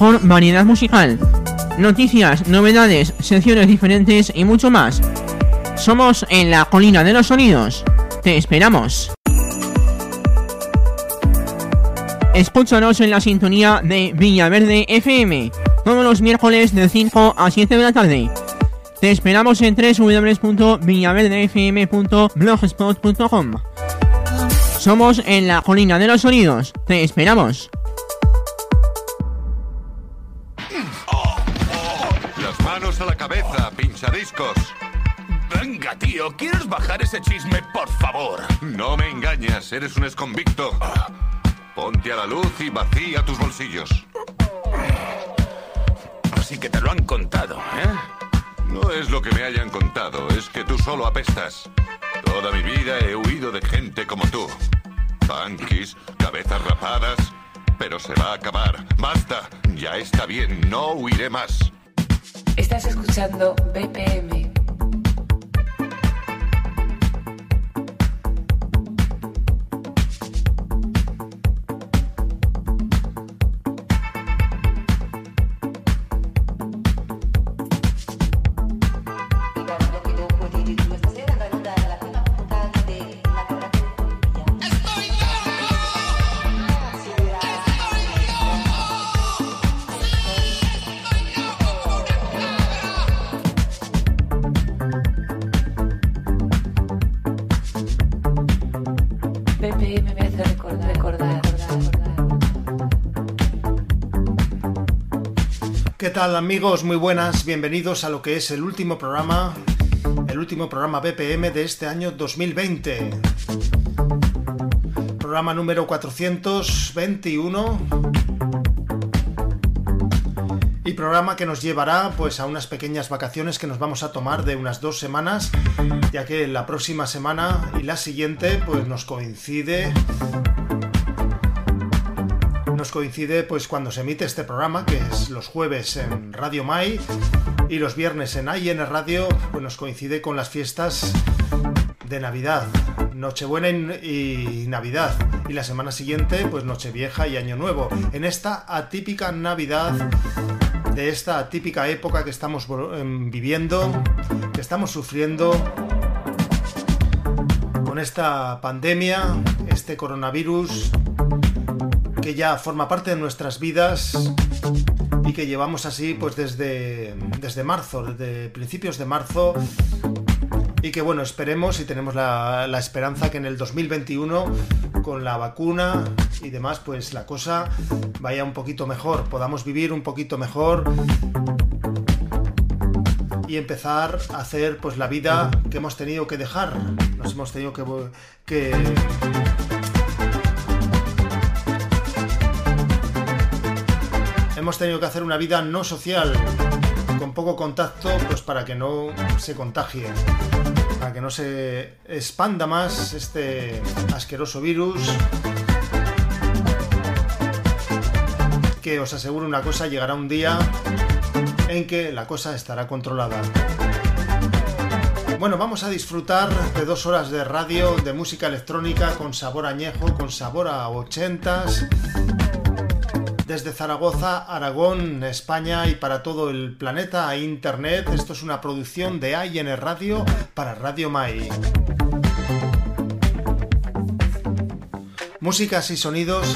con variedad musical, noticias, novedades, secciones diferentes y mucho más. Somos en la colina de los sonidos. Te esperamos. Escúchanos en la sintonía de Villaverde FM, todos los miércoles de 5 a 7 de la tarde. Te esperamos en www.villaverdefm.blogspot.com. Somos en la colina de los sonidos. Te esperamos. Manos a la cabeza, pinchadiscos. Venga, tío, ¿quieres bajar ese chisme, por favor? No me engañas, eres un exconvicto. Ponte a la luz y vacía tus bolsillos. Así que te lo han contado, ¿eh? No es lo que me hayan contado, es que tú solo apestas. Toda mi vida he huido de gente como tú. Punkis, cabezas rapadas. Pero se va a acabar. Basta, ya está bien, no huiré más. Estás escuchando BPM. Tal amigos? Muy buenas, bienvenidos a lo que es el último programa, el último programa BPM de este año 2020. Programa número 421 y programa que nos llevará pues a unas pequeñas vacaciones que nos vamos a tomar de unas dos semanas, ya que la próxima semana y la siguiente pues nos coincide nos coincide pues cuando se emite este programa, que es los jueves en Radio Mai y los viernes en AIN Radio, pues nos coincide con las fiestas de Navidad, Nochebuena y, y Navidad. Y la semana siguiente, pues Nochevieja y Año Nuevo. En esta atípica Navidad, de esta atípica época que estamos em, viviendo, que estamos sufriendo con esta pandemia, este coronavirus que ya forma parte de nuestras vidas y que llevamos así pues desde, desde marzo, desde principios de marzo. Y que bueno, esperemos y tenemos la, la, esperanza que en el 2021 con la vacuna y demás pues la cosa vaya un poquito mejor, podamos vivir un poquito mejor y empezar a hacer pues la vida que hemos tenido que dejar, nos hemos tenido que, que hemos tenido que hacer una vida no social, con poco contacto, pues para que no se contagie, para que no se expanda más este asqueroso virus. Que os aseguro una cosa, llegará un día en que la cosa estará controlada. Bueno, vamos a disfrutar de dos horas de radio, de música electrónica con sabor añejo, con sabor a ochentas desde Zaragoza, Aragón, España y para todo el planeta a Internet. Esto es una producción de AIN Radio para Radio Mai. Músicas y sonidos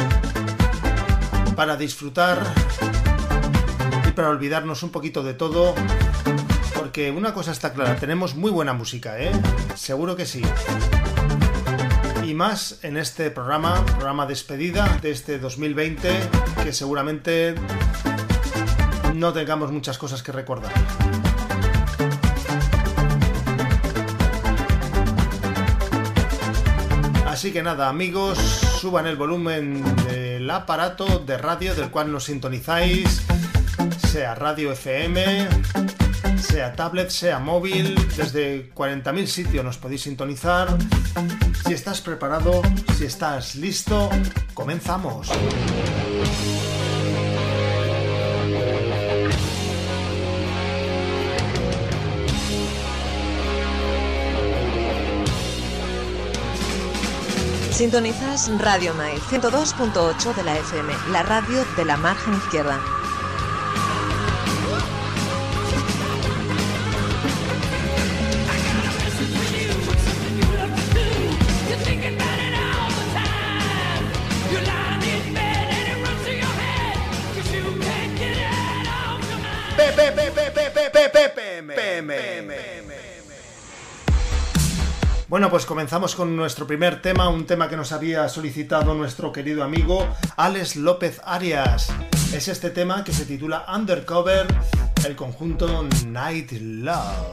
para disfrutar y para olvidarnos un poquito de todo. Porque una cosa está clara, tenemos muy buena música, ¿eh? Seguro que sí más en este programa, programa despedida de este 2020, que seguramente no tengamos muchas cosas que recordar. Así que nada, amigos, suban el volumen del aparato de radio del cual nos sintonizáis, sea radio FM, sea tablet, sea móvil, desde 40.000 sitios nos podéis sintonizar. Si estás preparado, si estás listo, comenzamos. Sintonizas Radio Mai 102.8 de la FM, la radio de la margen izquierda. Bueno, pues comenzamos con nuestro primer tema, un tema que nos había solicitado nuestro querido amigo Alex López Arias. Es este tema que se titula Undercover, el conjunto Night Love.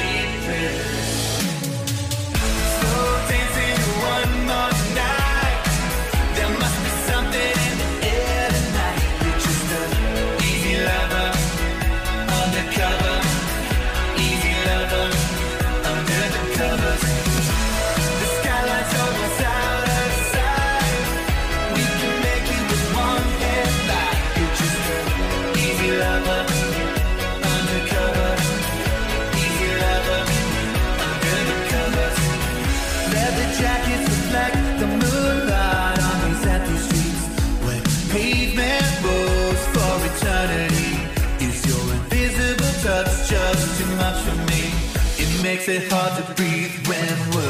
makes it hard to breathe when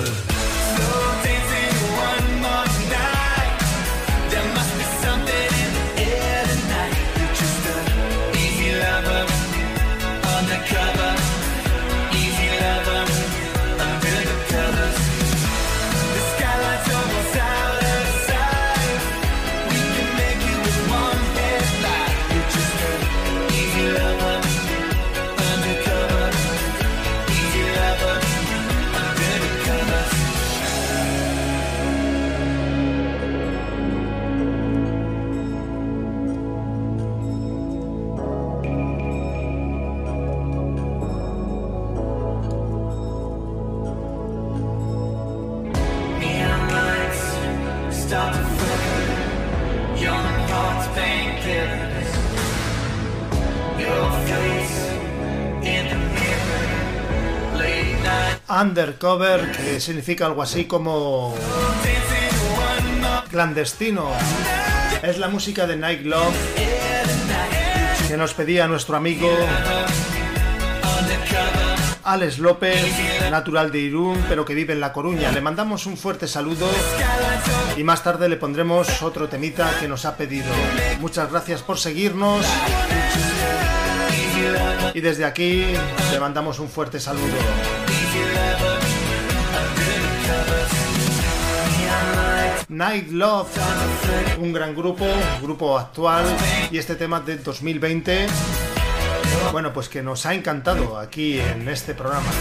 Undercover, que significa algo así como clandestino. Es la música de Night Love que nos pedía nuestro amigo Alex López, natural de Irún, pero que vive en La Coruña. Le mandamos un fuerte saludo y más tarde le pondremos otro temita que nos ha pedido. Muchas gracias por seguirnos. Y desde aquí le mandamos un fuerte saludo. Night Love, un gran grupo, grupo actual y este tema del 2020, bueno, pues que nos ha encantado aquí en este programa.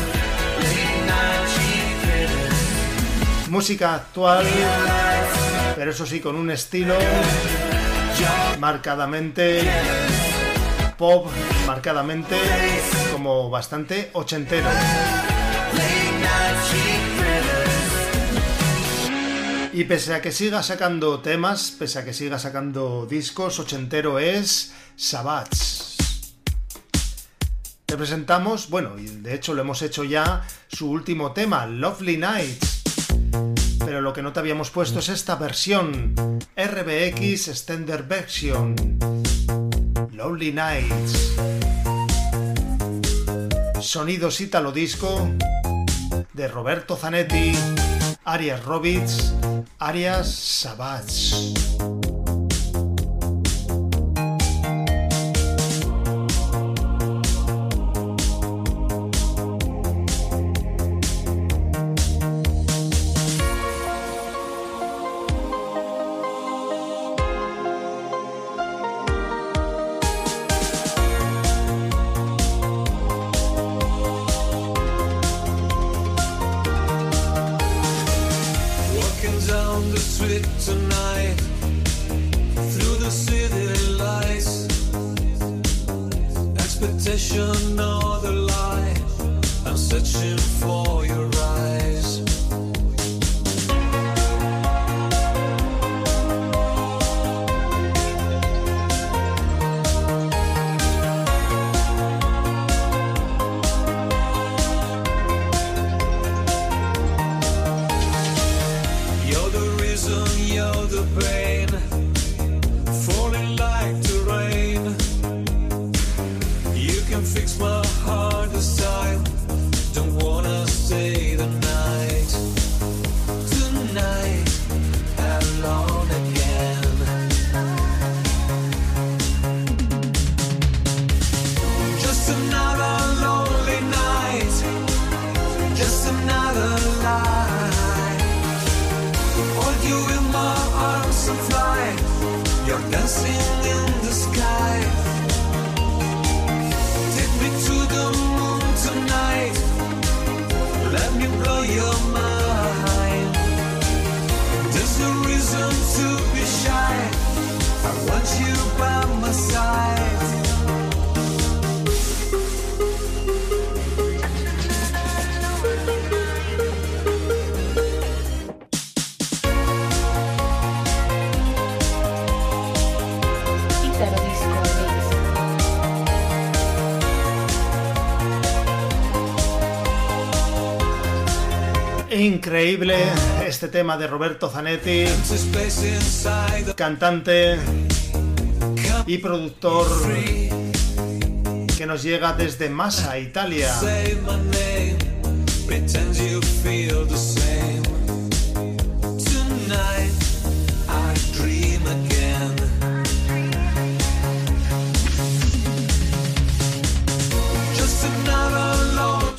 Música actual, pero eso sí, con un estilo marcadamente pop, marcadamente como bastante ochentero. Y pese a que siga sacando temas, pese a que siga sacando discos, ochentero es Sabats. Te presentamos, bueno, y de hecho lo hemos hecho ya, su último tema, Lovely Nights. Pero lo que no te habíamos puesto es esta versión, RBX Extender Version. Lovely Nights. Sonidos Italo Disco de Roberto Zanetti, Arias Robits Arias Savage. Increíble este tema de Roberto Zanetti, cantante y productor que nos llega desde Massa, Italia.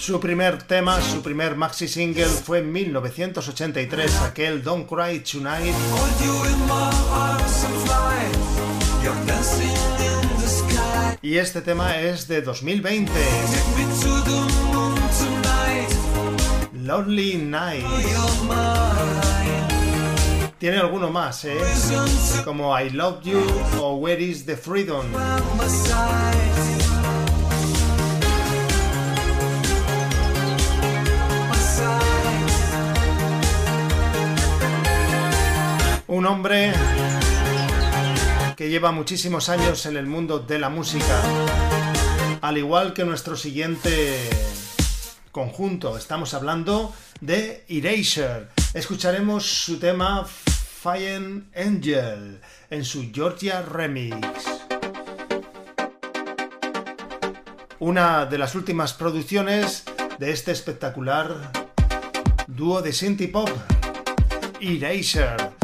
Su primer tema, su primer maxi single fue en 1983, aquel Don't Cry Tonight, y este tema es de 2020, Take me to the moon tonight. Lonely Night. Tiene alguno más, ¿eh? Como I Love You o Where is the Freedom. Un hombre que lleva muchísimos años en el mundo de la música. Al igual que nuestro siguiente conjunto, estamos hablando de Erasure. Escucharemos su tema Fire Angel en su Georgia Remix. Una de las últimas producciones de este espectacular dúo de synth pop, Erasure.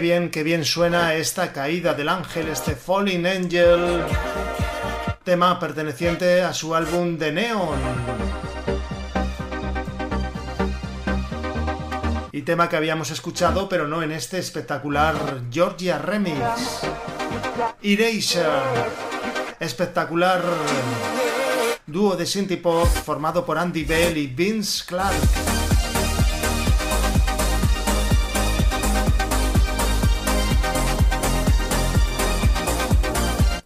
Bien, qué bien suena esta caída del ángel, este Falling Angel, tema perteneciente a su álbum The Neon. Y tema que habíamos escuchado, pero no en este espectacular Georgia Remix. Erasure, espectacular dúo de synth pop formado por Andy Bell y Vince Clark.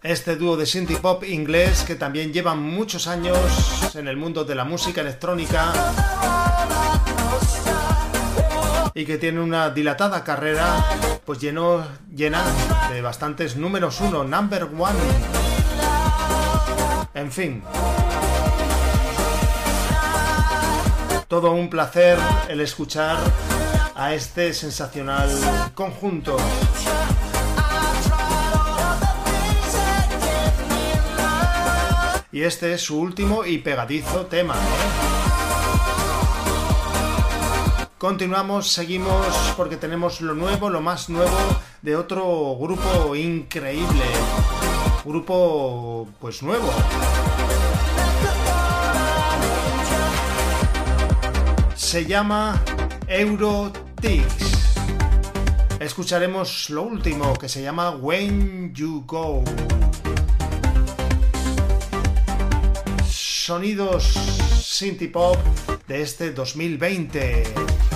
Este dúo de synth pop inglés que también lleva muchos años en el mundo de la música electrónica y que tiene una dilatada carrera pues lleno, llena de bastantes números uno, number one. En fin. Todo un placer el escuchar a este sensacional conjunto. Y este es su último y pegadizo tema. Continuamos, seguimos porque tenemos lo nuevo, lo más nuevo de otro grupo increíble. Grupo pues nuevo. Se llama Eurotix. Escucharemos lo último que se llama When You Go. Sonidos synth pop de este 2020.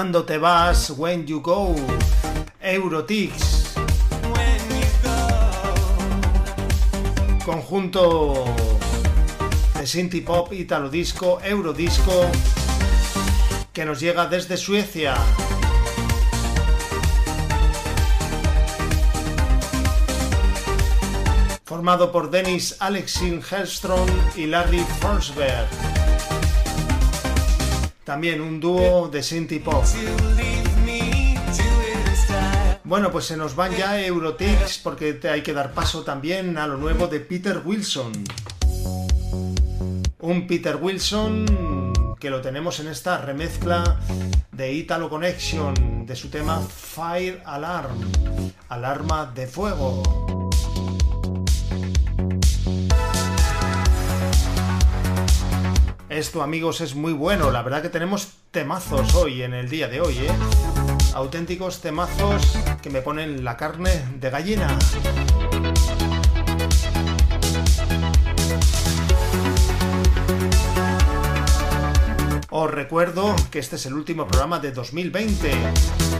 Cuando te vas, when you go. Eurotix. Conjunto de synth pop, italo disco, eurodisco que nos llega desde Suecia. Formado por Dennis Alexin Hellstrom y Larry Forsberg. También un dúo de synth pop. Bueno, pues se nos van ya Eurotix porque hay que dar paso también a lo nuevo de Peter Wilson. Un Peter Wilson que lo tenemos en esta remezcla de Italo Connection de su tema Fire Alarm, alarma de fuego. Esto, amigos, es muy bueno. La verdad que tenemos temazos hoy, en el día de hoy, ¿eh? Auténticos temazos que me ponen la carne de gallina. Os recuerdo que este es el último programa de 2020.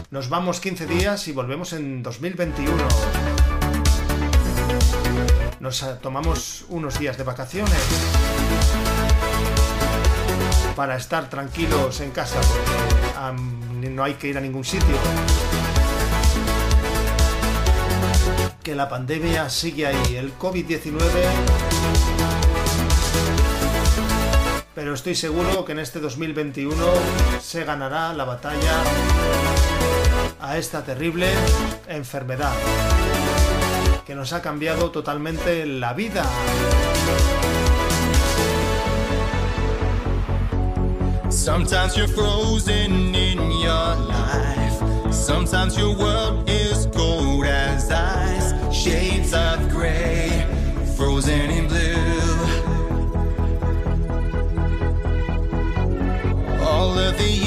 Nos vamos 15 días y volvemos en 2021. Nos tomamos unos días de vacaciones para estar tranquilos en casa porque no hay que ir a ningún sitio. Que la pandemia sigue ahí, el COVID-19 pero estoy seguro que en este 2021 se ganará la batalla a esta terrible enfermedad que nos ha cambiado totalmente la vida. Sometimes you're frozen in your life. Sometimes your world is cold as ice. Shades of gray, frozen in blue. All of the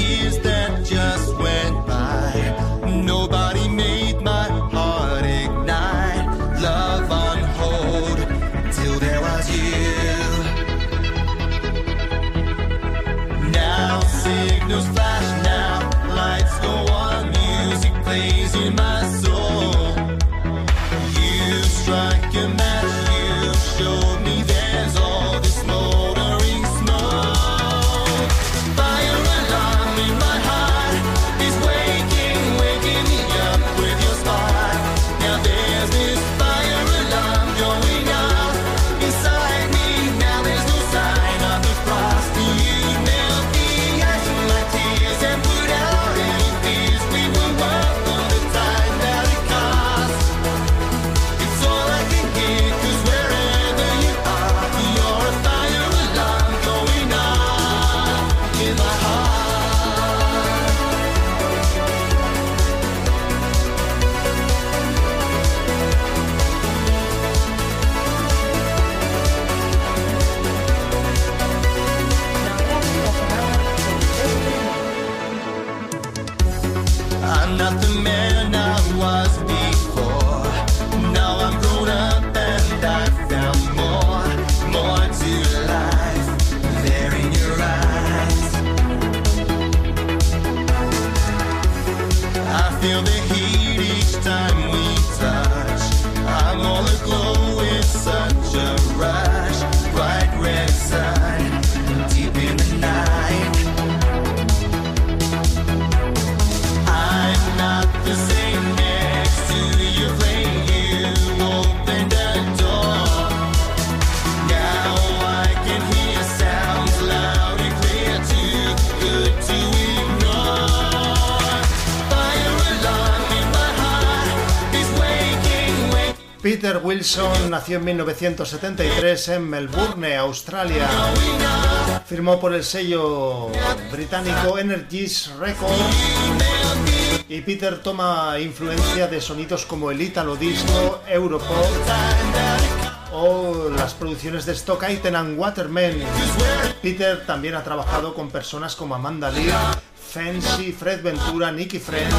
Peter Wilson nació en 1973 en Melbourne, Australia. Firmó por el sello británico Energies Records. Y Peter toma influencia de sonidos como el Italo Disco, Europop o las producciones de Stock Aitken and Waterman. Peter también ha trabajado con personas como Amanda Lee, Fancy, Fred Ventura, Nicky Friend,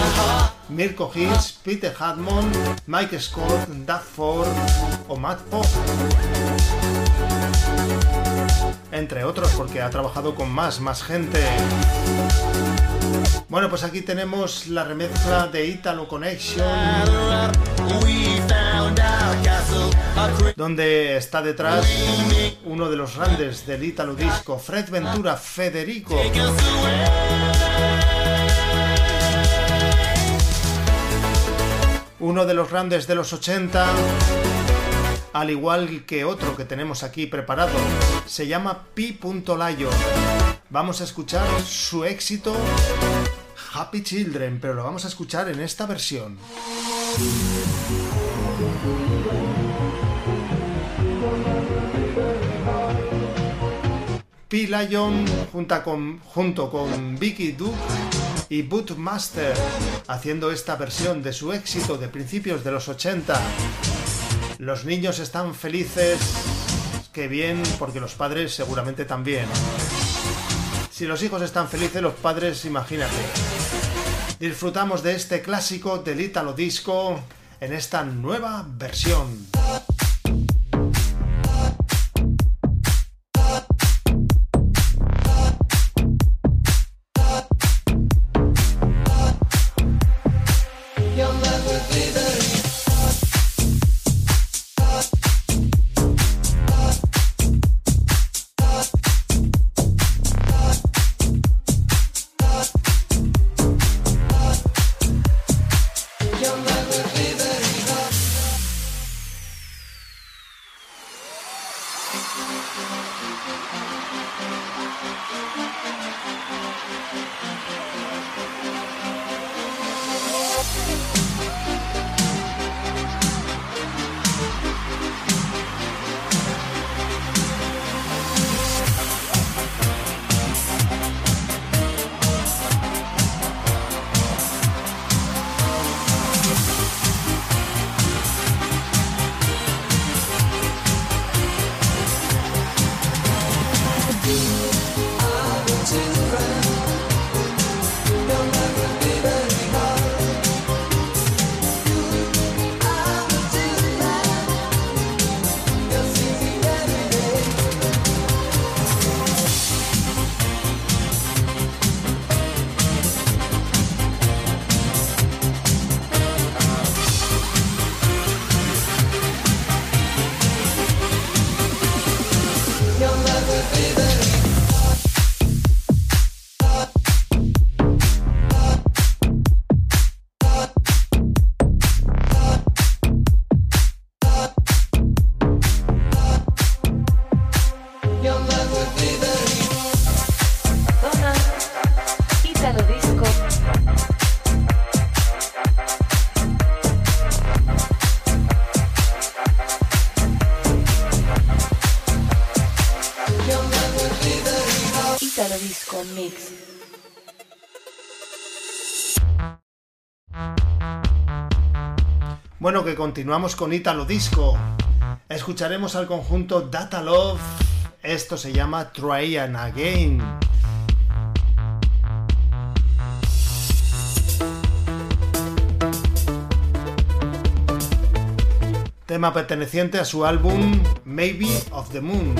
Mirko Hitch, Peter Hartman, Mike Scott, Doug Ford o Matt Pop. Entre otros, porque ha trabajado con más, más gente. Bueno, pues aquí tenemos la remezcla de Italo Connection, donde está detrás uno de los grandes del Italo Disco, Fred Ventura Federico. Uno de los grandes de los 80, al igual que otro que tenemos aquí preparado, se llama P. Vamos a escuchar su éxito Happy Children, pero lo vamos a escuchar en esta versión. P. Lion junta con, junto con Vicky Duke y Bootmaster haciendo esta versión de su éxito de principios de los 80. Los niños están felices, que bien, porque los padres seguramente también. Si los hijos están felices, los padres, imagínate. Disfrutamos de este clásico del Italo Disco en esta nueva versión. continuamos con Italo Disco. Escucharemos al conjunto Data Love. Esto se llama Try Again. Tema perteneciente a su álbum Maybe of the Moon.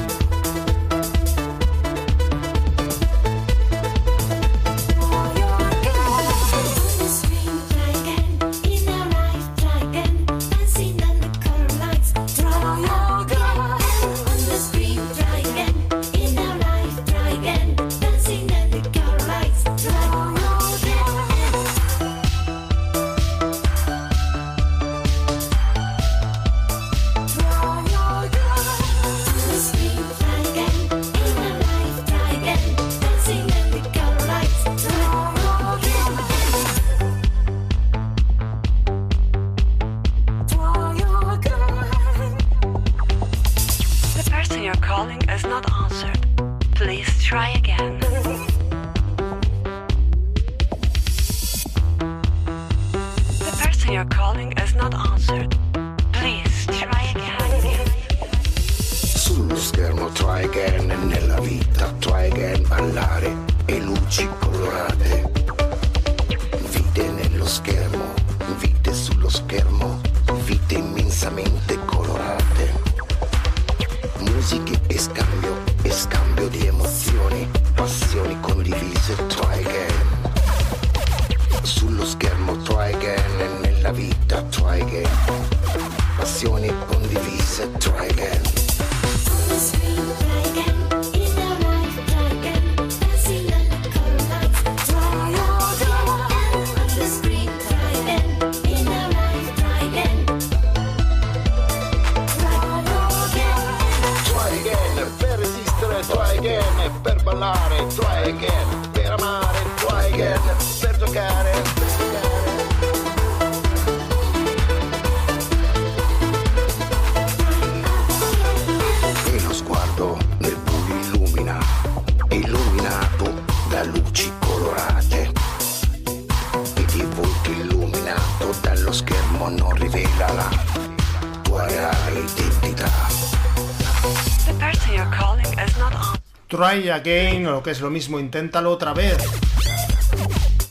Again, o lo que es lo mismo, inténtalo otra vez.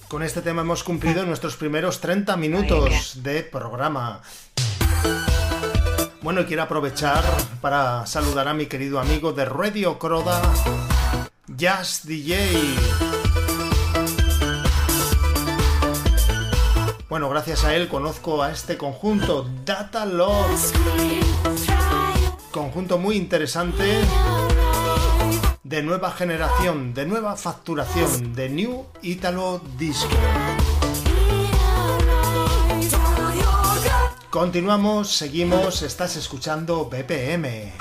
Con este tema hemos cumplido nuestros primeros 30 minutos de programa. Bueno, y quiero aprovechar para saludar a mi querido amigo de Radio Croda, Jazz DJ. Bueno, gracias a él conozco a este conjunto, Data Love. Conjunto muy interesante, de nueva generación, de nueva facturación, de New Italo Disco. Continuamos, seguimos, estás escuchando BPM.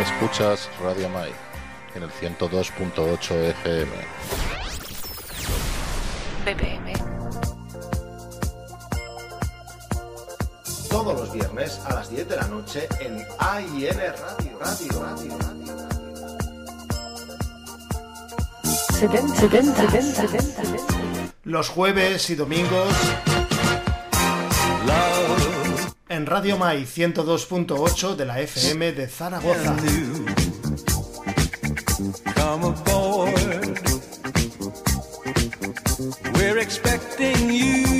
Escuchas Radio Mai en el 102.8 FM. BPM. Todos los viernes a las 10 de la noche en AIN Radio, Radio, Radio, Radio. 70, 70, 70, 70. Los jueves y domingos en Radio Mai 102.8 de la FM de Zaragoza. Come aboard. We're expecting you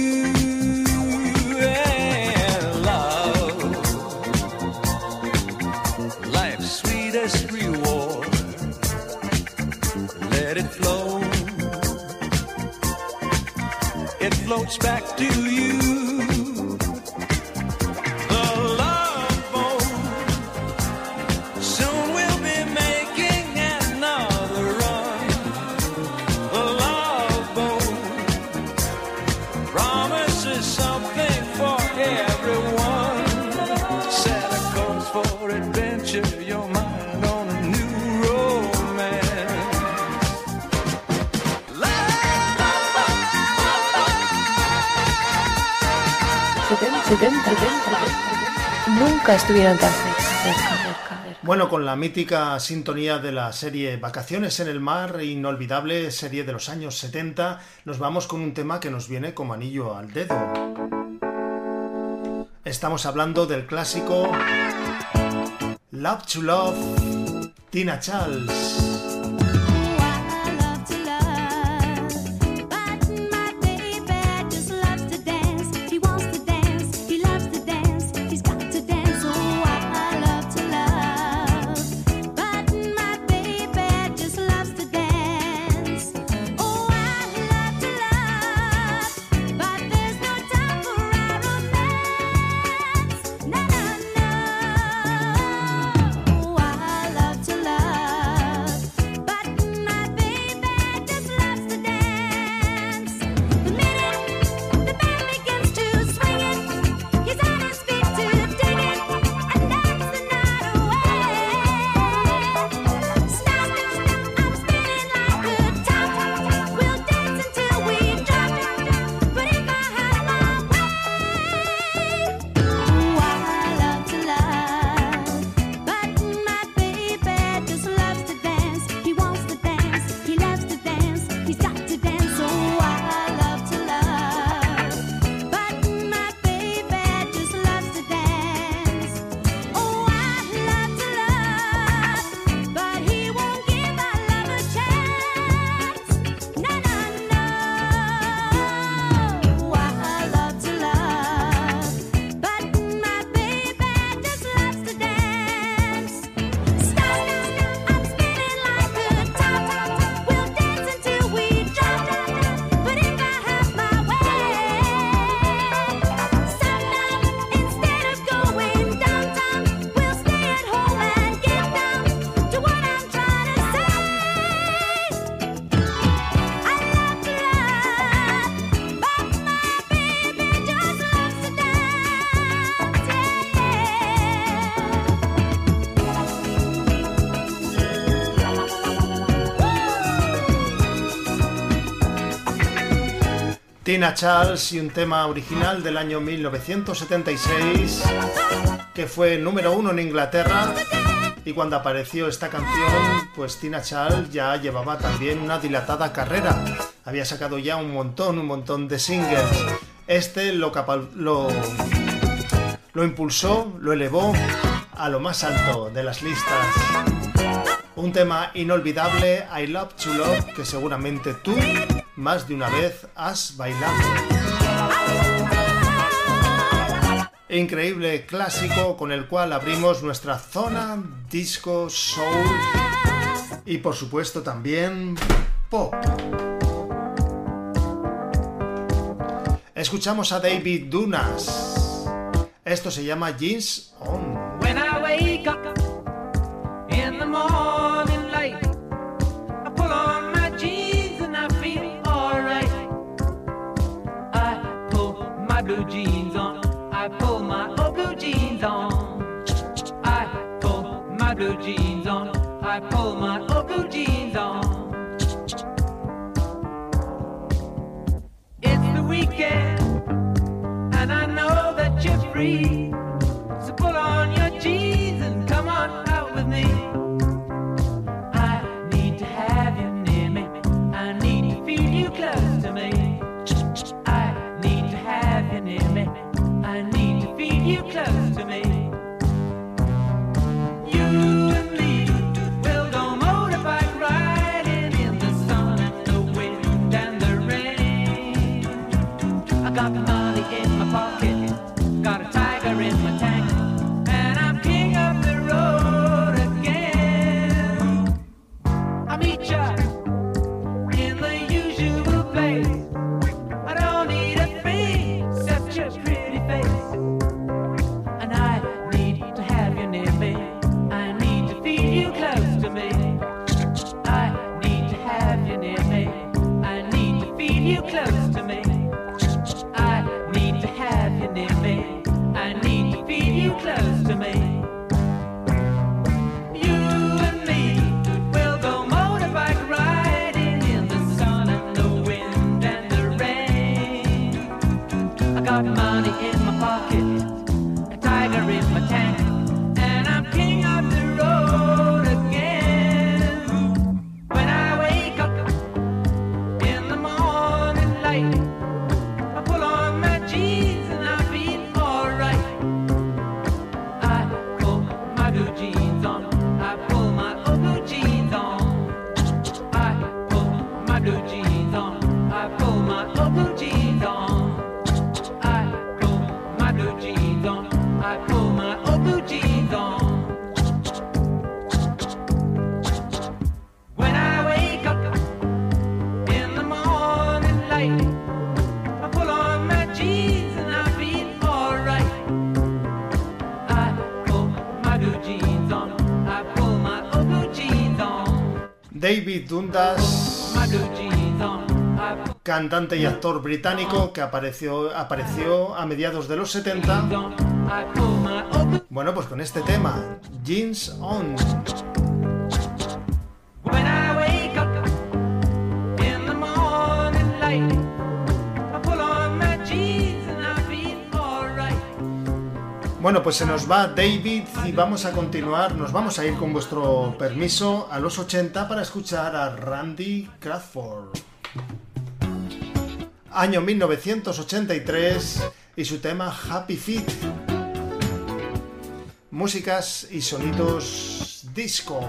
Nunca estuvieron tan cerca. Bueno, con la mítica sintonía de la serie Vacaciones en el Mar, inolvidable serie de los años 70, nos vamos con un tema que nos viene como anillo al dedo. Estamos hablando del clásico Love to Love, Tina Charles. Nina Charles y un tema original del año 1976 que fue número uno en Inglaterra. Y cuando apareció esta canción pues Tina Charles ya llevaba también una dilatada carrera. Había sacado ya un montón un montón de singles. Este lo, lo impulsó lo elevó a lo más alto de las listas. Un tema inolvidable I Love to Love que seguramente tú más de una vez has bailado. Increíble clásico con el cual abrimos nuestra zona disco, soul y por supuesto también pop. Escuchamos a David Dunas. Esto se llama Jeans On. blue jeans on. I pull my old blue jeans on. It's the weekend, and I know that you're free. Dundas, cantante y actor británico que apareció, apareció a mediados de los 70. Bueno, pues con este tema, Jeans On. Bueno, pues se nos va David y vamos a continuar, nos vamos a ir con vuestro permiso a los 80 para escuchar a Randy Crawford. Año 1983 y su tema Happy Feet. Músicas y sonidos disco.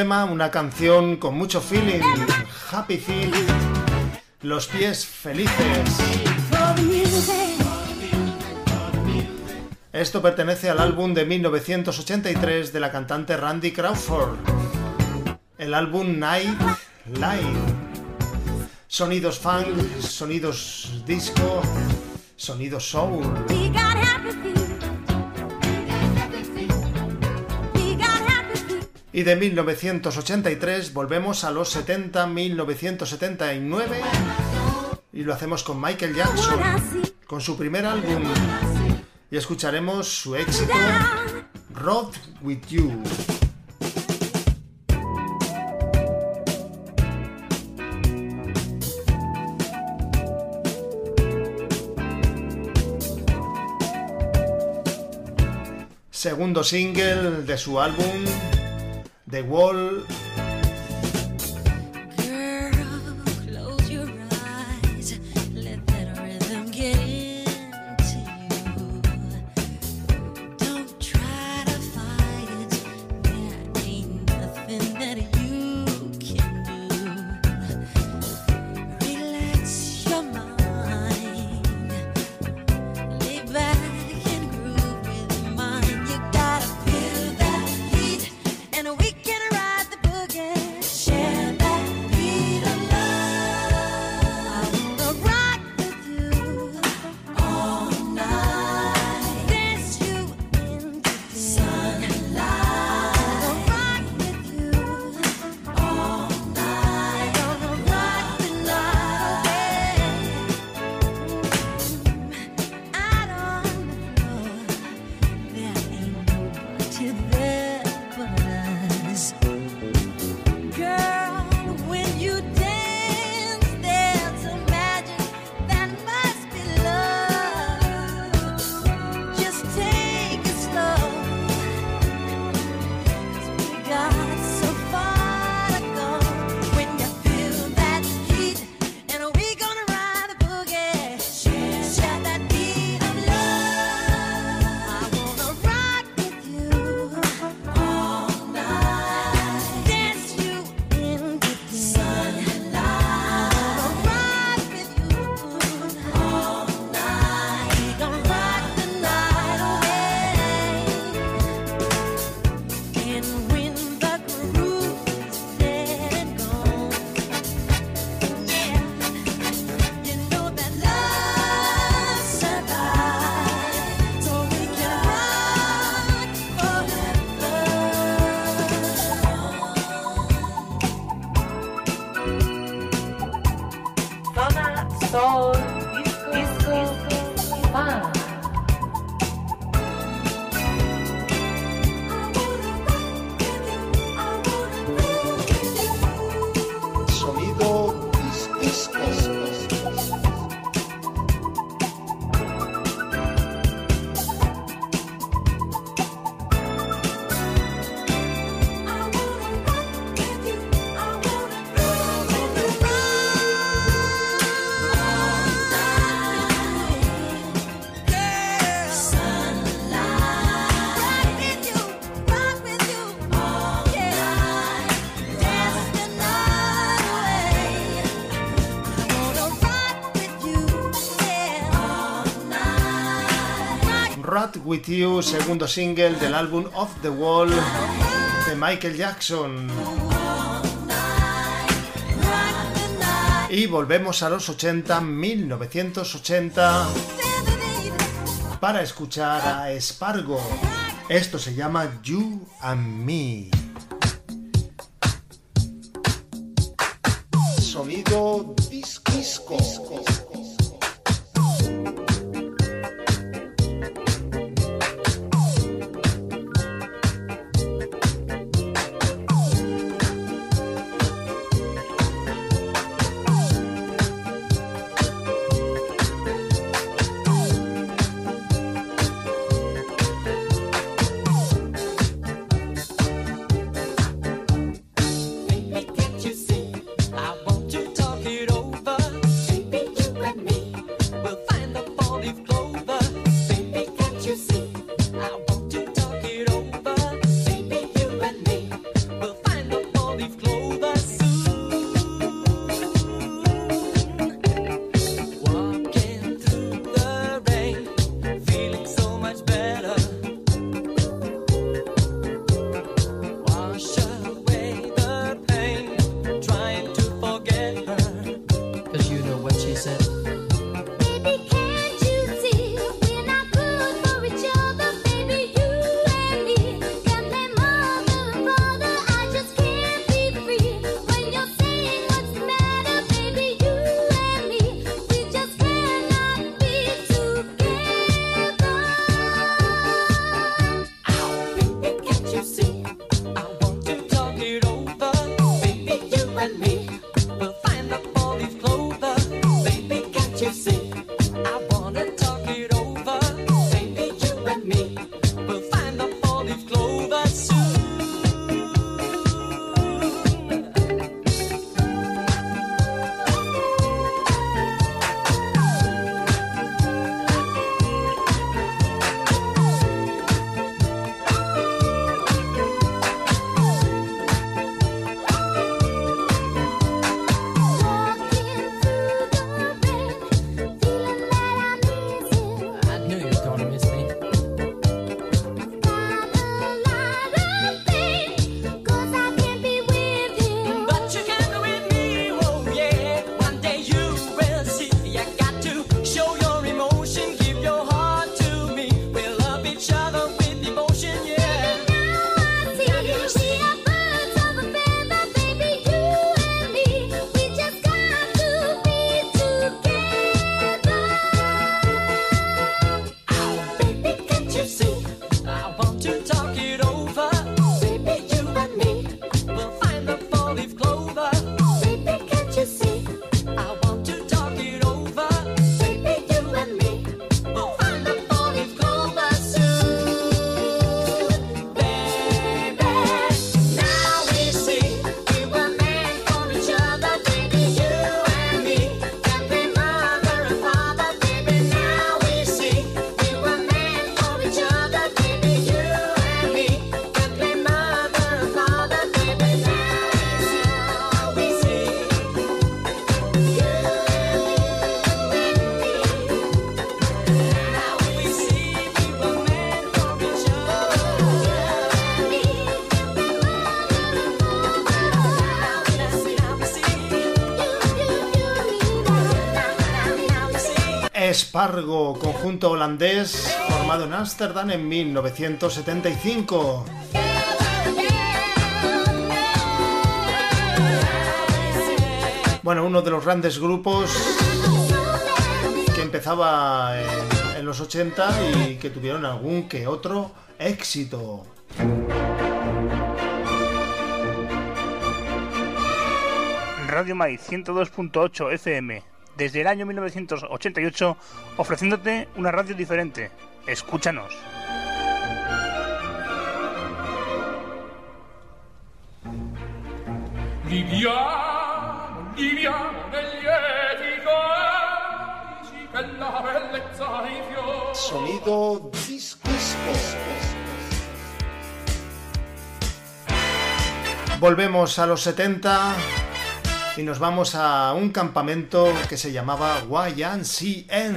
una canción con mucho feeling, happy feeling, los pies felices. Esto pertenece al álbum de 1983 de la cantante Randy Crawford, el álbum Night Live. Sonidos funk, sonidos disco, sonidos soul. Y de 1983 volvemos a los 70, 1979 y lo hacemos con Michael Jackson, con su primer álbum. Y escucharemos su éxito, Road With You. Segundo single de su álbum The Wall. With You, segundo single del álbum Off the Wall de Michael Jackson. Y volvemos a los 80, 1980, para escuchar a Spargo. Esto se llama You and Me. Spargo, conjunto holandés formado en Ámsterdam en 1975. Bueno, uno de los grandes grupos que empezaba en, en los 80 y que tuvieron algún que otro éxito. Radio Mai 102.8 FM desde el año 1988 ofreciéndote una radio diferente. Escúchanos. Viviamo, viviamo negli etici che la bellezza rifiora. Sonido disco. Volvemos a los 70 y nos vamos a un campamento que se llamaba YNCN.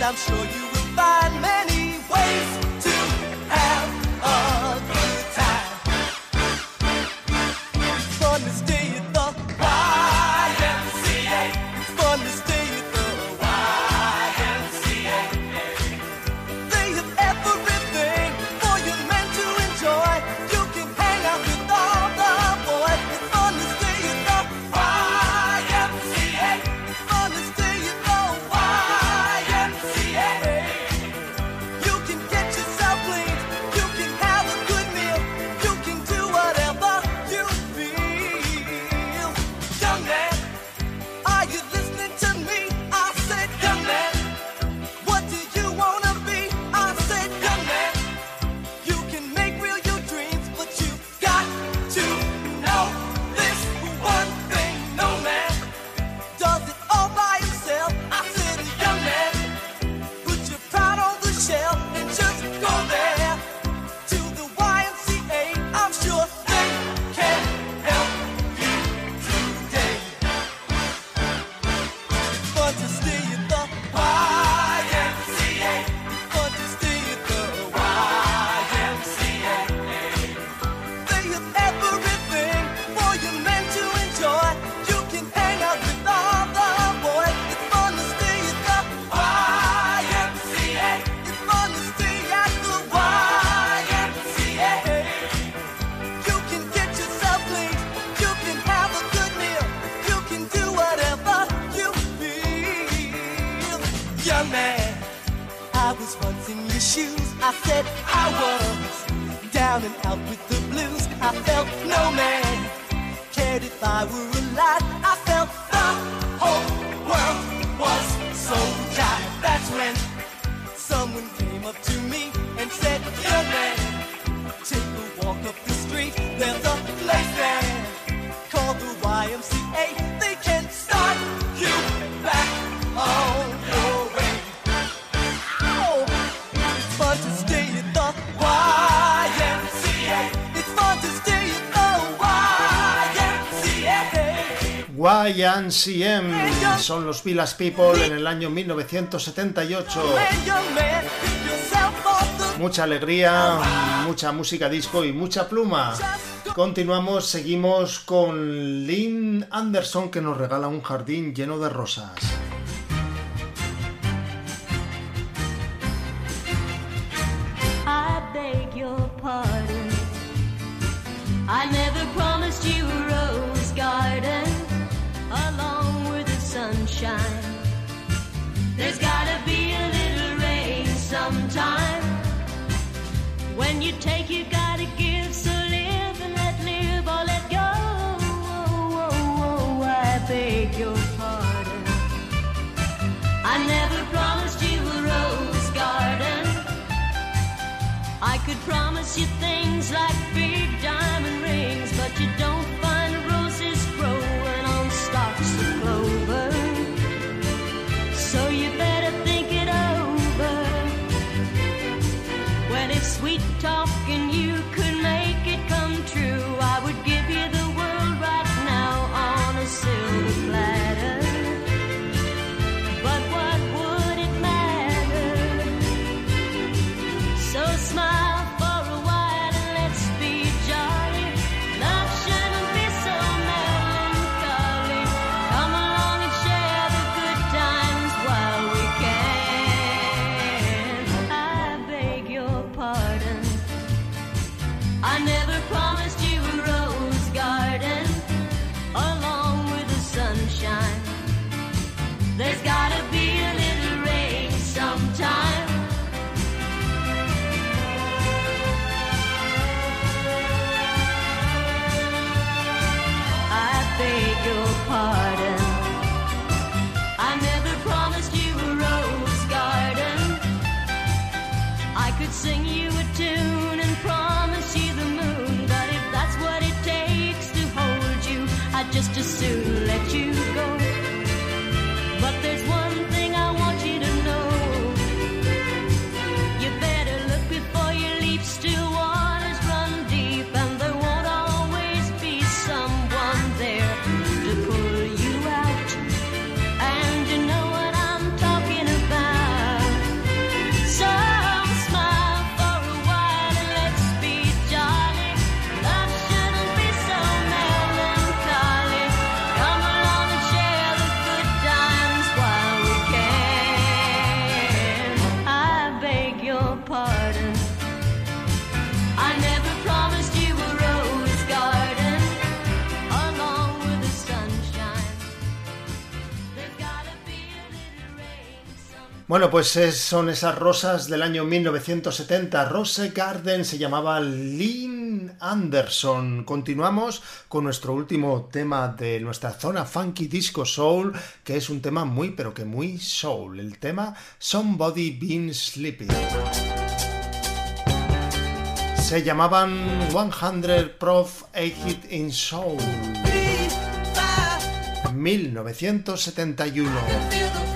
I and I'm sure you will find me. CM son los Villas People en el año 1978. Mucha alegría, mucha música disco y mucha pluma. Continuamos, seguimos con Lynn Anderson que nos regala un jardín lleno de rosas. Bueno, pues es- son esas rosas del año 1970. Rose Garden se llamaba Lynn Anderson. Continuamos con nuestro último tema de nuestra zona funky disco soul, que es un tema muy pero que muy soul. El tema Somebody Been Sleeping. Se llamaban 100 Prof 8 in Soul. 1971.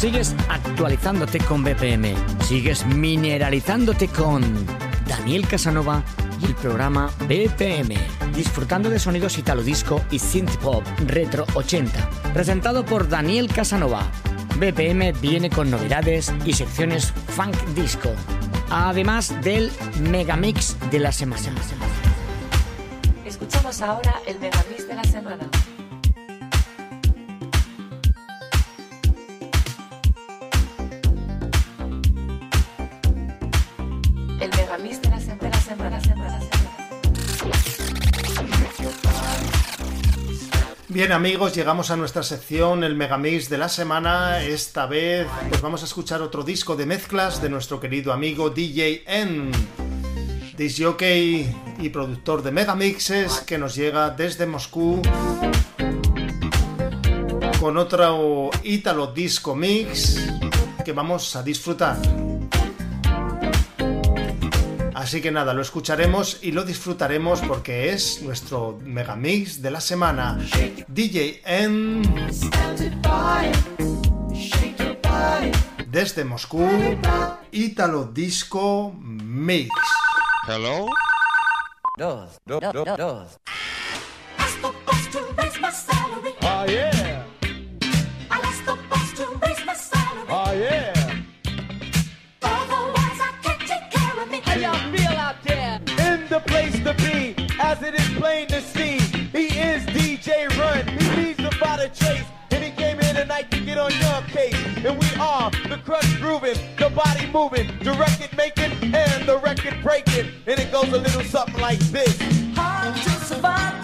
Sigues actualizándote con BPM. Sigues mineralizándote con Daniel Casanova y el programa BPM. Disfrutando de sonidos italo disco y synth pop retro 80. Presentado por Daniel Casanova. BPM viene con novedades y secciones funk disco. Además del megamix de la semana. Escuchamos ahora el megamix de la semana. Bien amigos, llegamos a nuestra sección, el Megamix de la semana. Esta vez pues vamos a escuchar otro disco de mezclas de nuestro querido amigo DJ N. Disjockey y productor de Megamixes que nos llega desde Moscú con otro Italo Disco Mix que vamos a disfrutar. Así que nada, lo escucharemos y lo disfrutaremos porque es nuestro megamix de la semana. DJ N desde Moscú, Italo Disco Mix. Hello. Dos, dos, dos, dos. The place to be, as it is plain to see. He is DJ Run. He leads the the chase. And he came here tonight to get on your case. And we are the crutch grooving, the body moving, the record making, and the record breaking. And it goes a little something like this. Hard to survive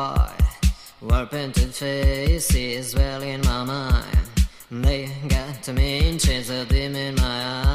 far. War painted faces well in my mind. They got to me in chains, a in my eyes.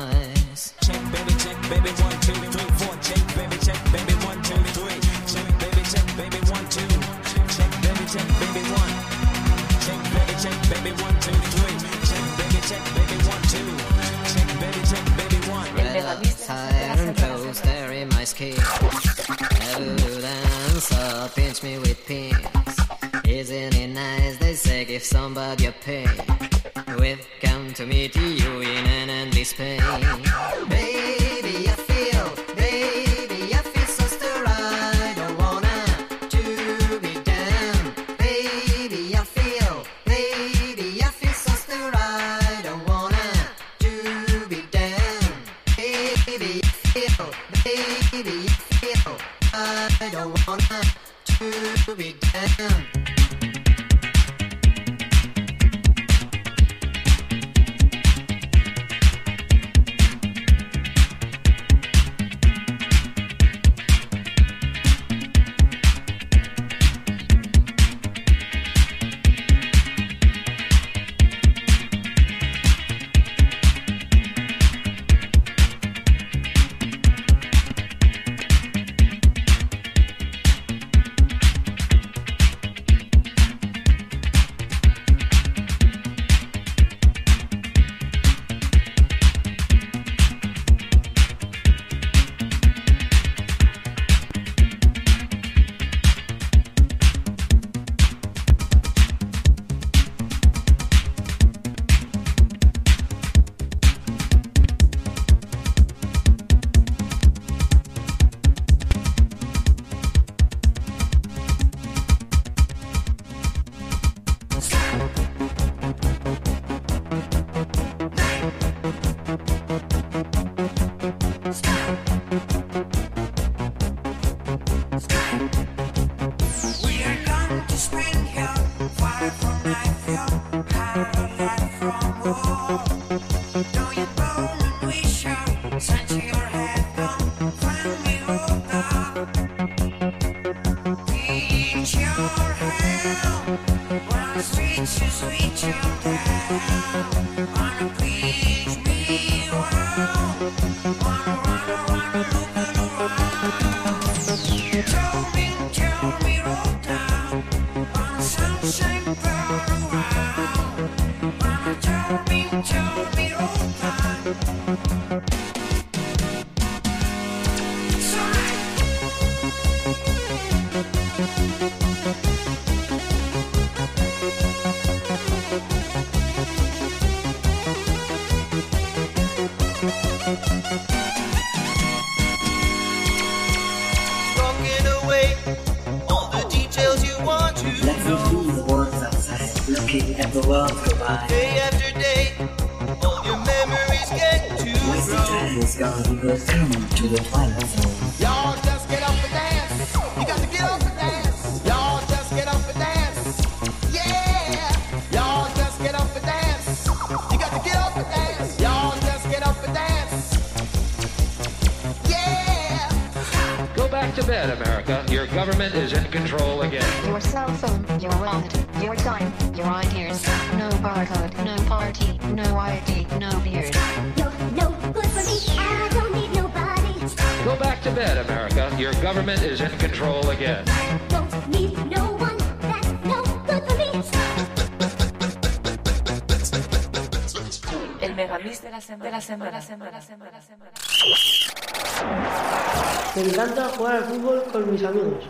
Jugar al fútbol con mis amigos.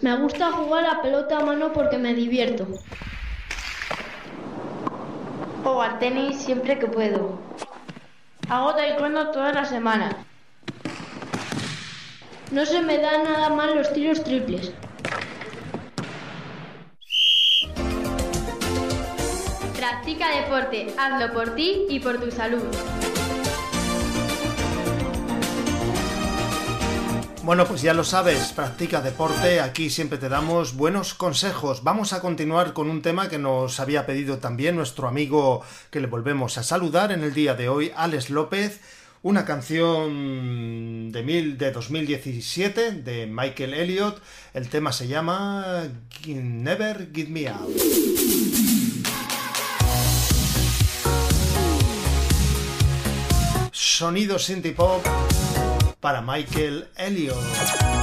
Me gusta jugar a pelota a mano porque me divierto. Juego al tenis siempre que puedo. Hago taekwondo toda la semana. No se me dan nada mal los tiros triples. Practica deporte, hazlo por ti y por tu salud. Bueno, pues ya lo sabes, practica deporte, aquí siempre te damos buenos consejos. Vamos a continuar con un tema que nos había pedido también nuestro amigo que le volvemos a saludar en el día de hoy, Alex López, una canción de, mil, de 2017 de Michael Elliott. El tema se llama Never Give Me Out. Sonido synth pop para Michael Elliott.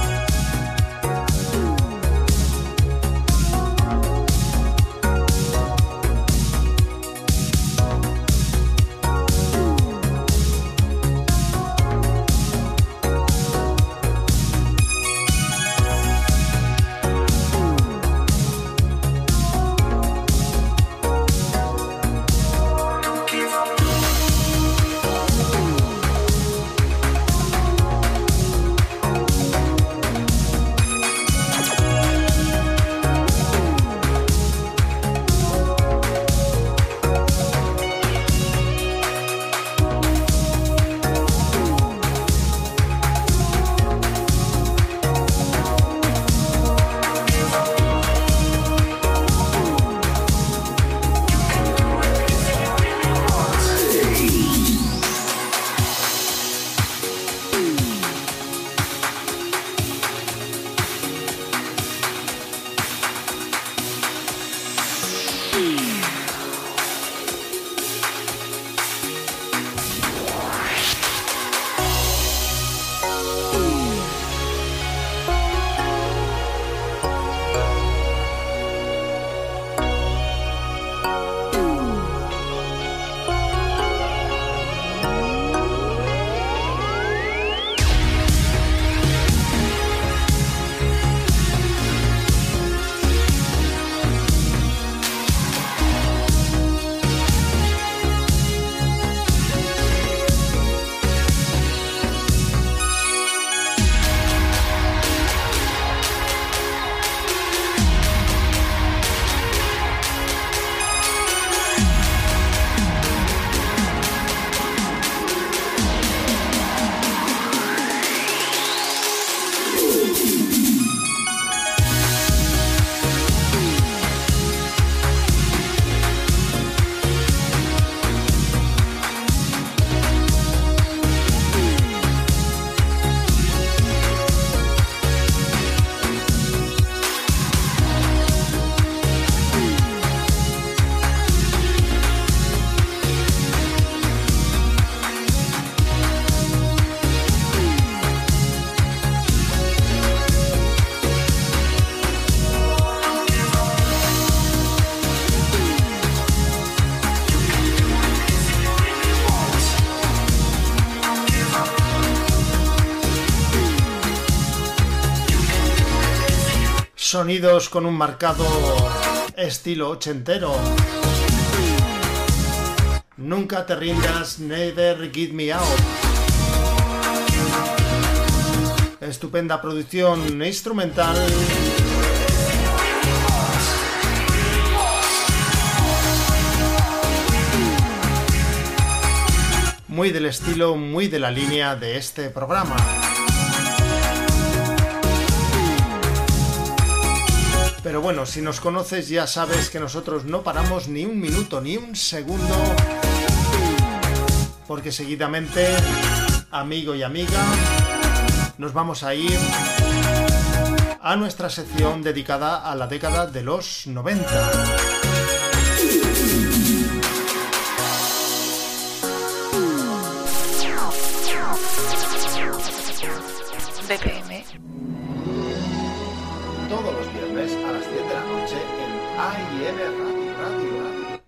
Sonidos con un marcado estilo ochentero. Nunca te rindas, never give me out. Estupenda producción instrumental. Muy del estilo, muy de la línea de este programa. bueno, si nos conoces ya sabes que nosotros no paramos ni un minuto ni un segundo, porque seguidamente, amigo y amiga, nos vamos a ir a nuestra sección dedicada a la década de los 90.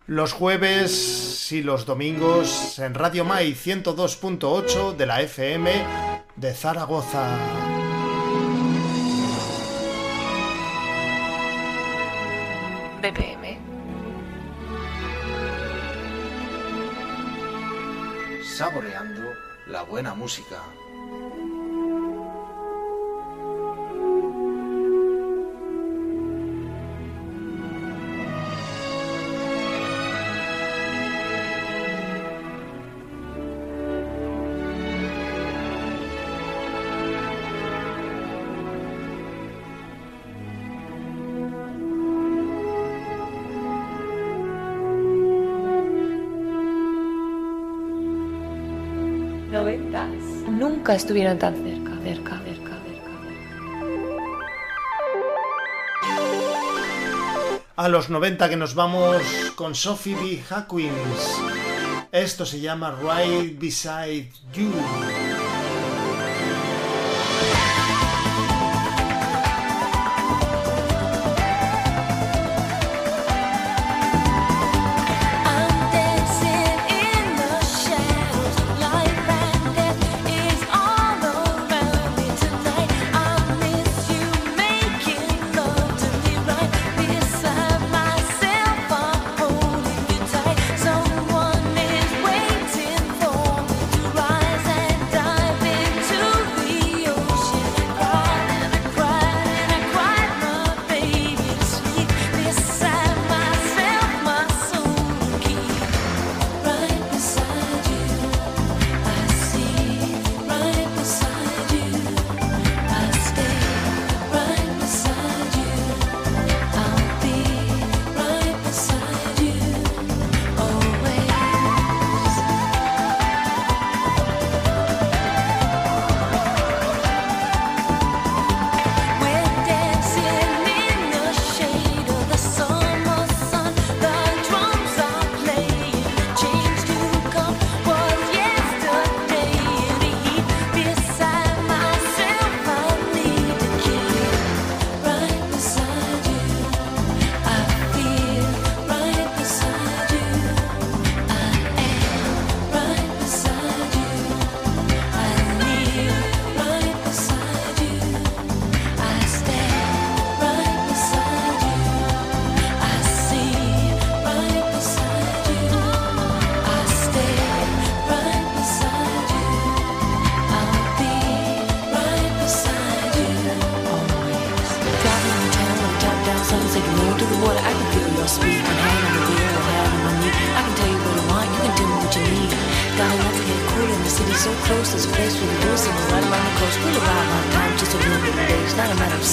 los jueves y los domingos en Radio Mai 102.8 de la FM de Zaragoza. BPM. Saboreando la buena música. estuvieron tan cerca, cerca, cerca, cerca. A los 90 que nos vamos con Sophie B. Hawkins. Esto se llama Right Beside You.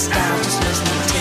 Stop. just listening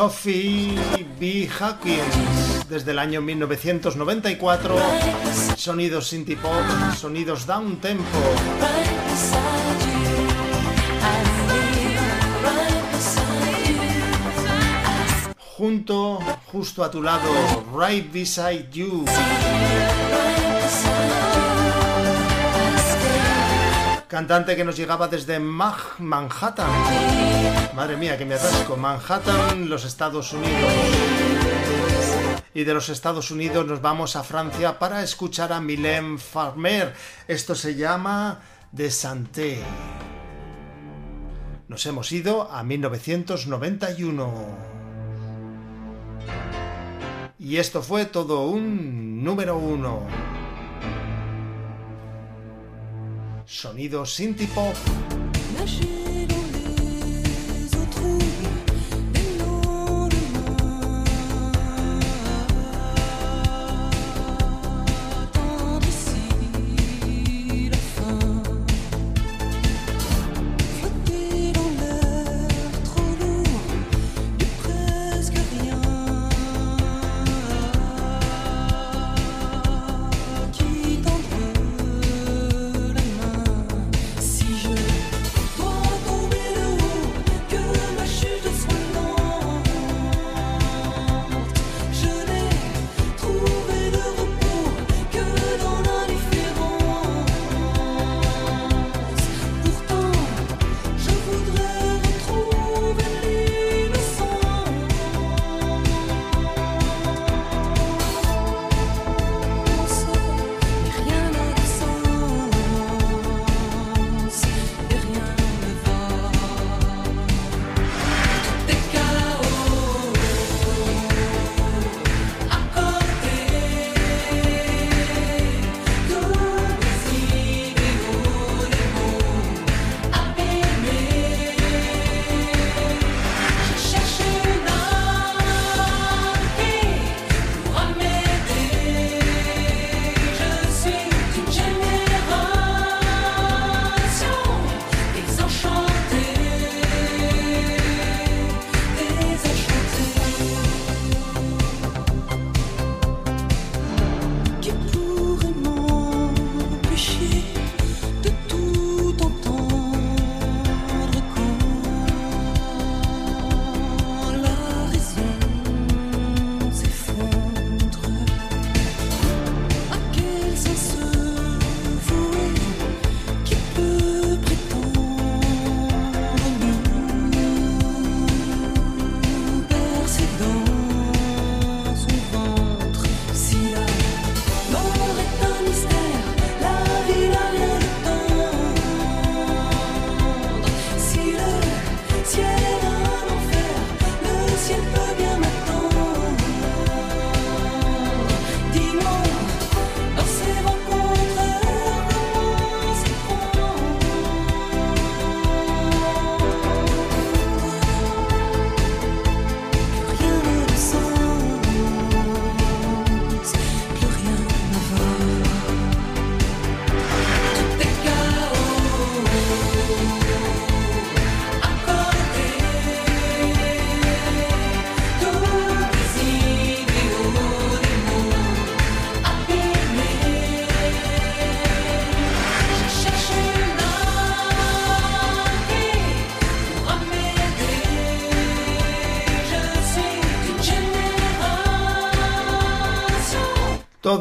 Sophie B. Hawkins desde el año 1994. Sonidos synth pop, sonidos down tempo. Junto, justo a tu lado, right beside you. cantante que nos llegaba desde Manhattan. Madre mía, que me atasco. Manhattan, los Estados Unidos. Y de los Estados Unidos nos vamos a Francia para escuchar a Mylène Farmer. Esto se llama De Santé. Nos hemos ido a 1991. Y esto fue todo un número uno. Sonido synthie pop.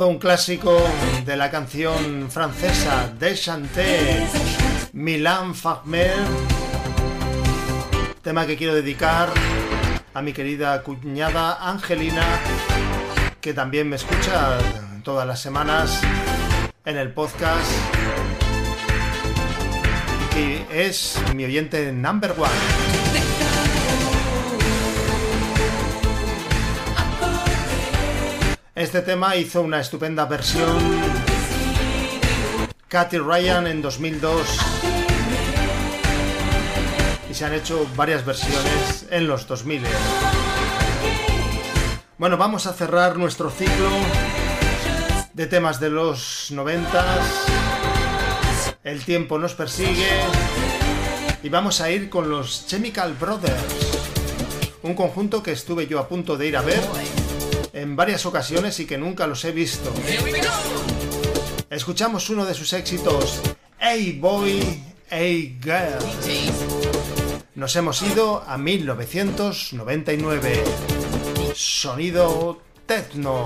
Un clásico de la canción francesa de Chanté, Milan Farmer. Tema que quiero dedicar a mi querida cuñada Angelina, que también me escucha todas las semanas en el podcast y que es mi oyente number one. Este tema hizo una estupenda versión Katy Ryan en 2002 y se han hecho varias versiones en los 2000. Bueno, vamos a cerrar nuestro ciclo de temas de los 90. El tiempo nos persigue y vamos a ir con los Chemical Brothers, un conjunto que estuve yo a punto de ir a ver en varias ocasiones y que nunca los he visto. Escuchamos uno de sus éxitos, Hey Boy, Hey Girl. Nos hemos ido a 1999. Sonido techno.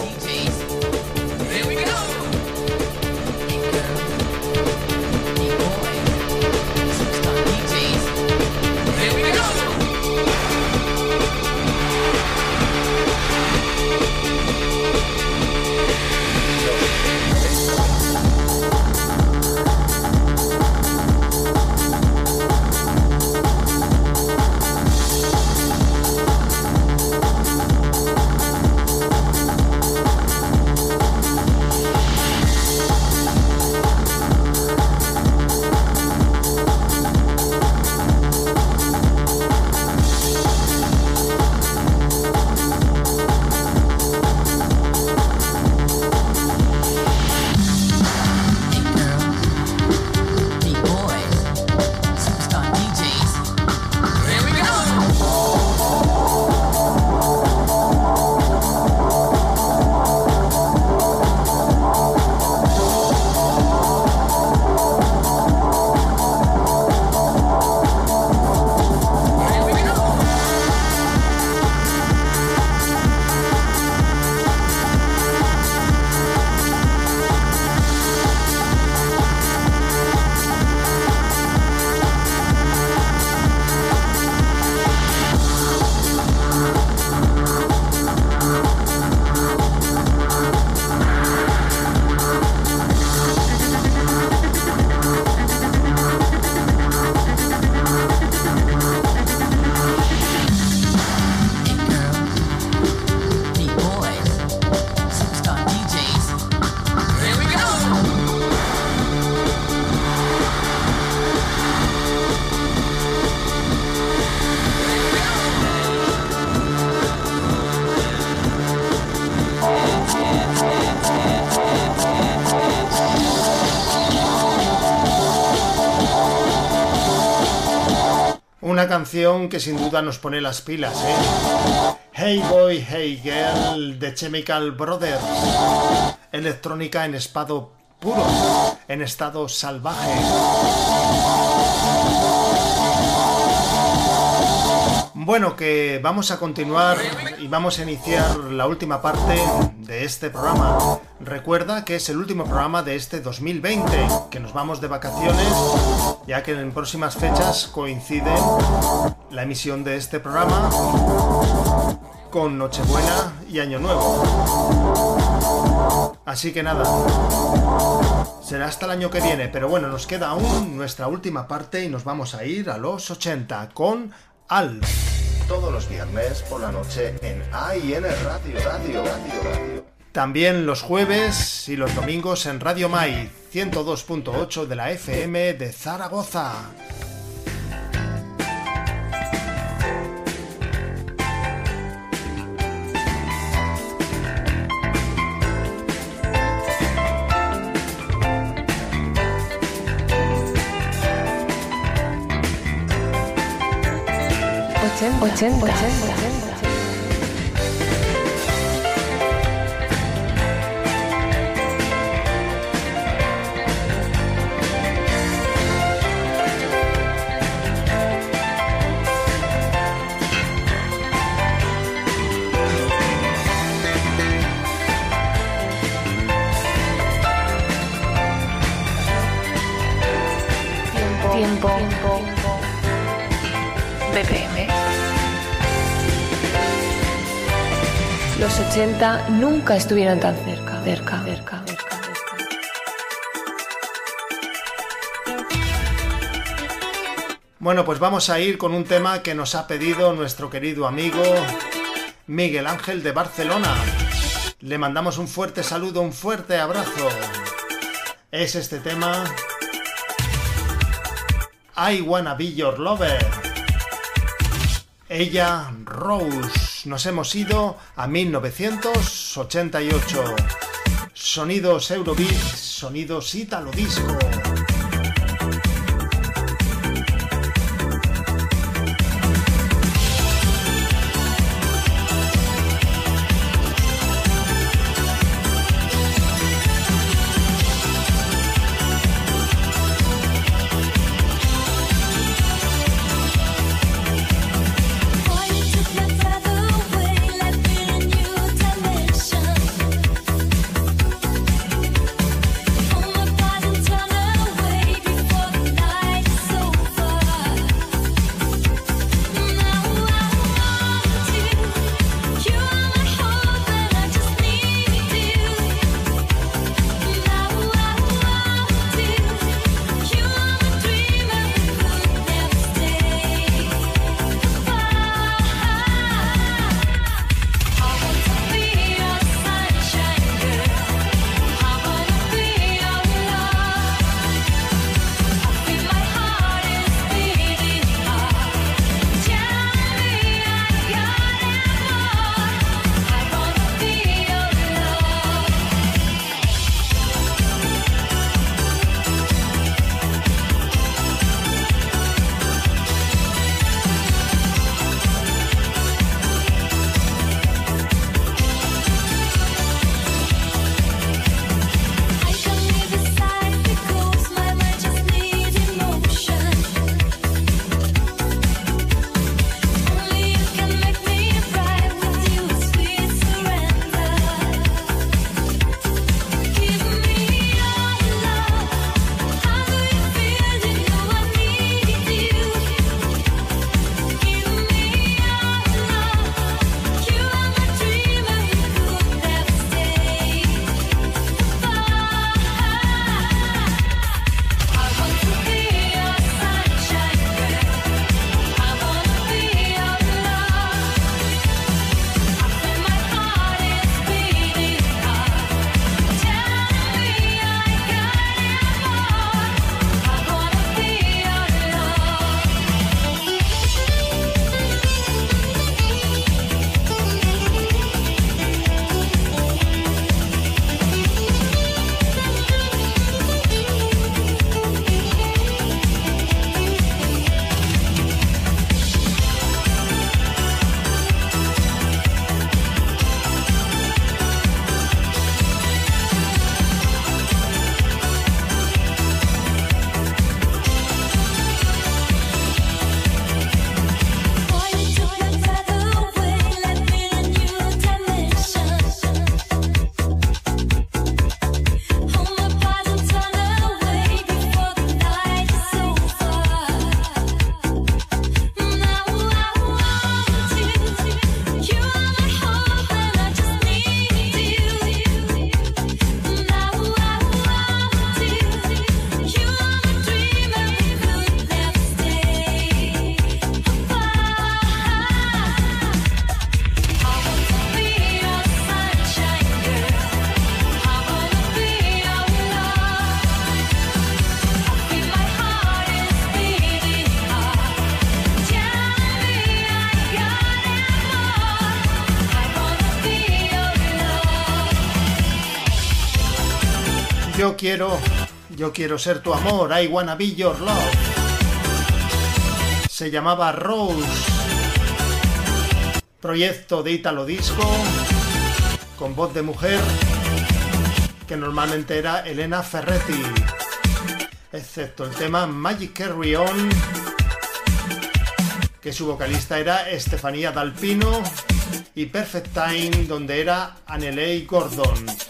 Que sin duda nos pone las pilas, ¿eh? Hey Boy, Hey Girl de Chemical Brothers. Electrónica en estado puro, en estado salvaje. Bueno, que vamos a continuar y vamos a iniciar la última parte de este programa. Recuerda que es el último programa de este 2020, que nos vamos de vacaciones, ya que en próximas fechas coincide la emisión de este programa con Nochebuena y Año Nuevo. Así que nada, será hasta el año que viene, pero bueno, nos queda aún nuestra última parte y nos vamos a ir a los 80 con Alf. Todos los viernes por la noche en AIN Radio, Radio, Radio, Radio. También los jueves y los domingos en Radio Mai 102.8 de la FM de Zaragoza. 멋진 멋진 멋진 멋진 Los 80 nunca estuvieron tan cerca, cerca, cerca, cerca. Bueno, pues vamos a ir con un tema que nos ha pedido nuestro querido amigo Miguel Ángel de Barcelona. Le mandamos un fuerte saludo, un fuerte abrazo. Es este tema I Wanna Be Your Lover. Ella, Rose. Nos hemos ido a 1988. Sonidos Eurobeat, sonidos Italo Disco. Quiero, yo quiero ser tu amor, I wanna be your love. Se llamaba Rose, proyecto de Italo Disco, con voz de mujer, que normalmente era Elena Ferretti, excepto el tema Magic Carry On, que su vocalista era Estefanía Dalpino, y Perfect Time, donde era Annelei Gordon.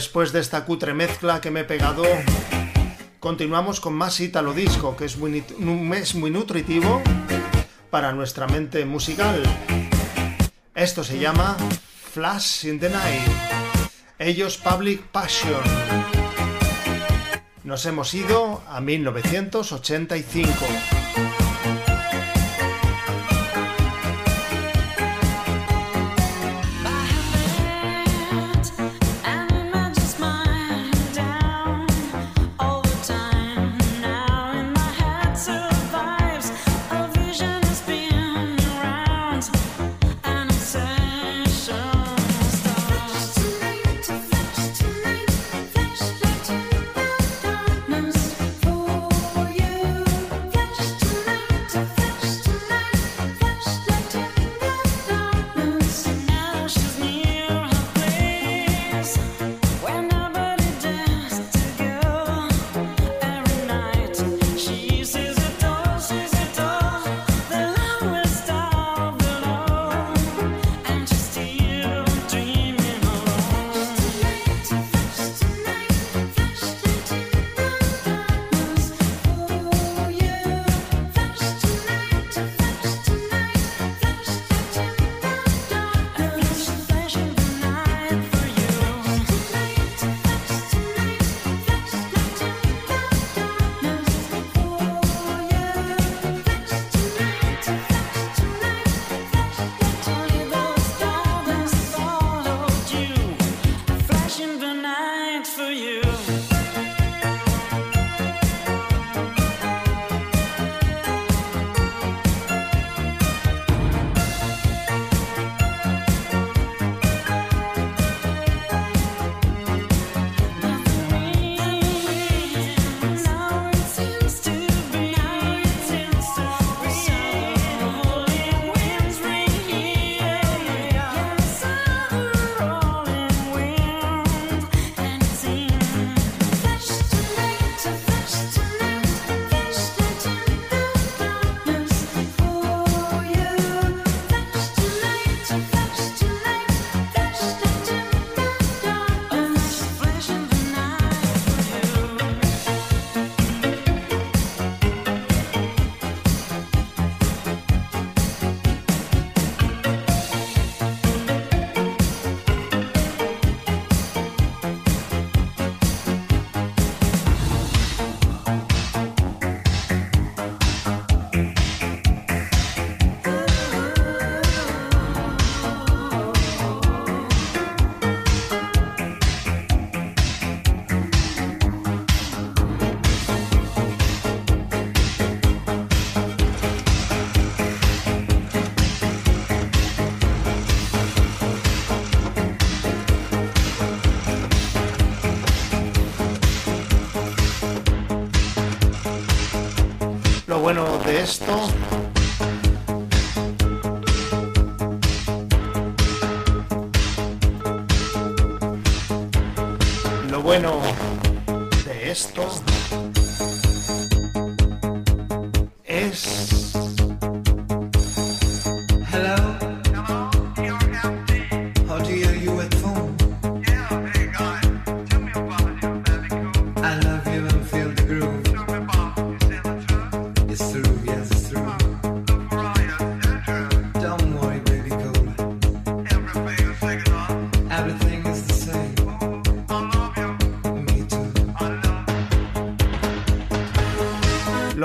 Después de esta cutre mezcla que me he pegado, continuamos con más Italo Disco, que es muy, mes muy nutritivo para nuestra mente musical. Esto se llama Flash in the Night. Ellos Public Passion. Nos hemos ido a 1985.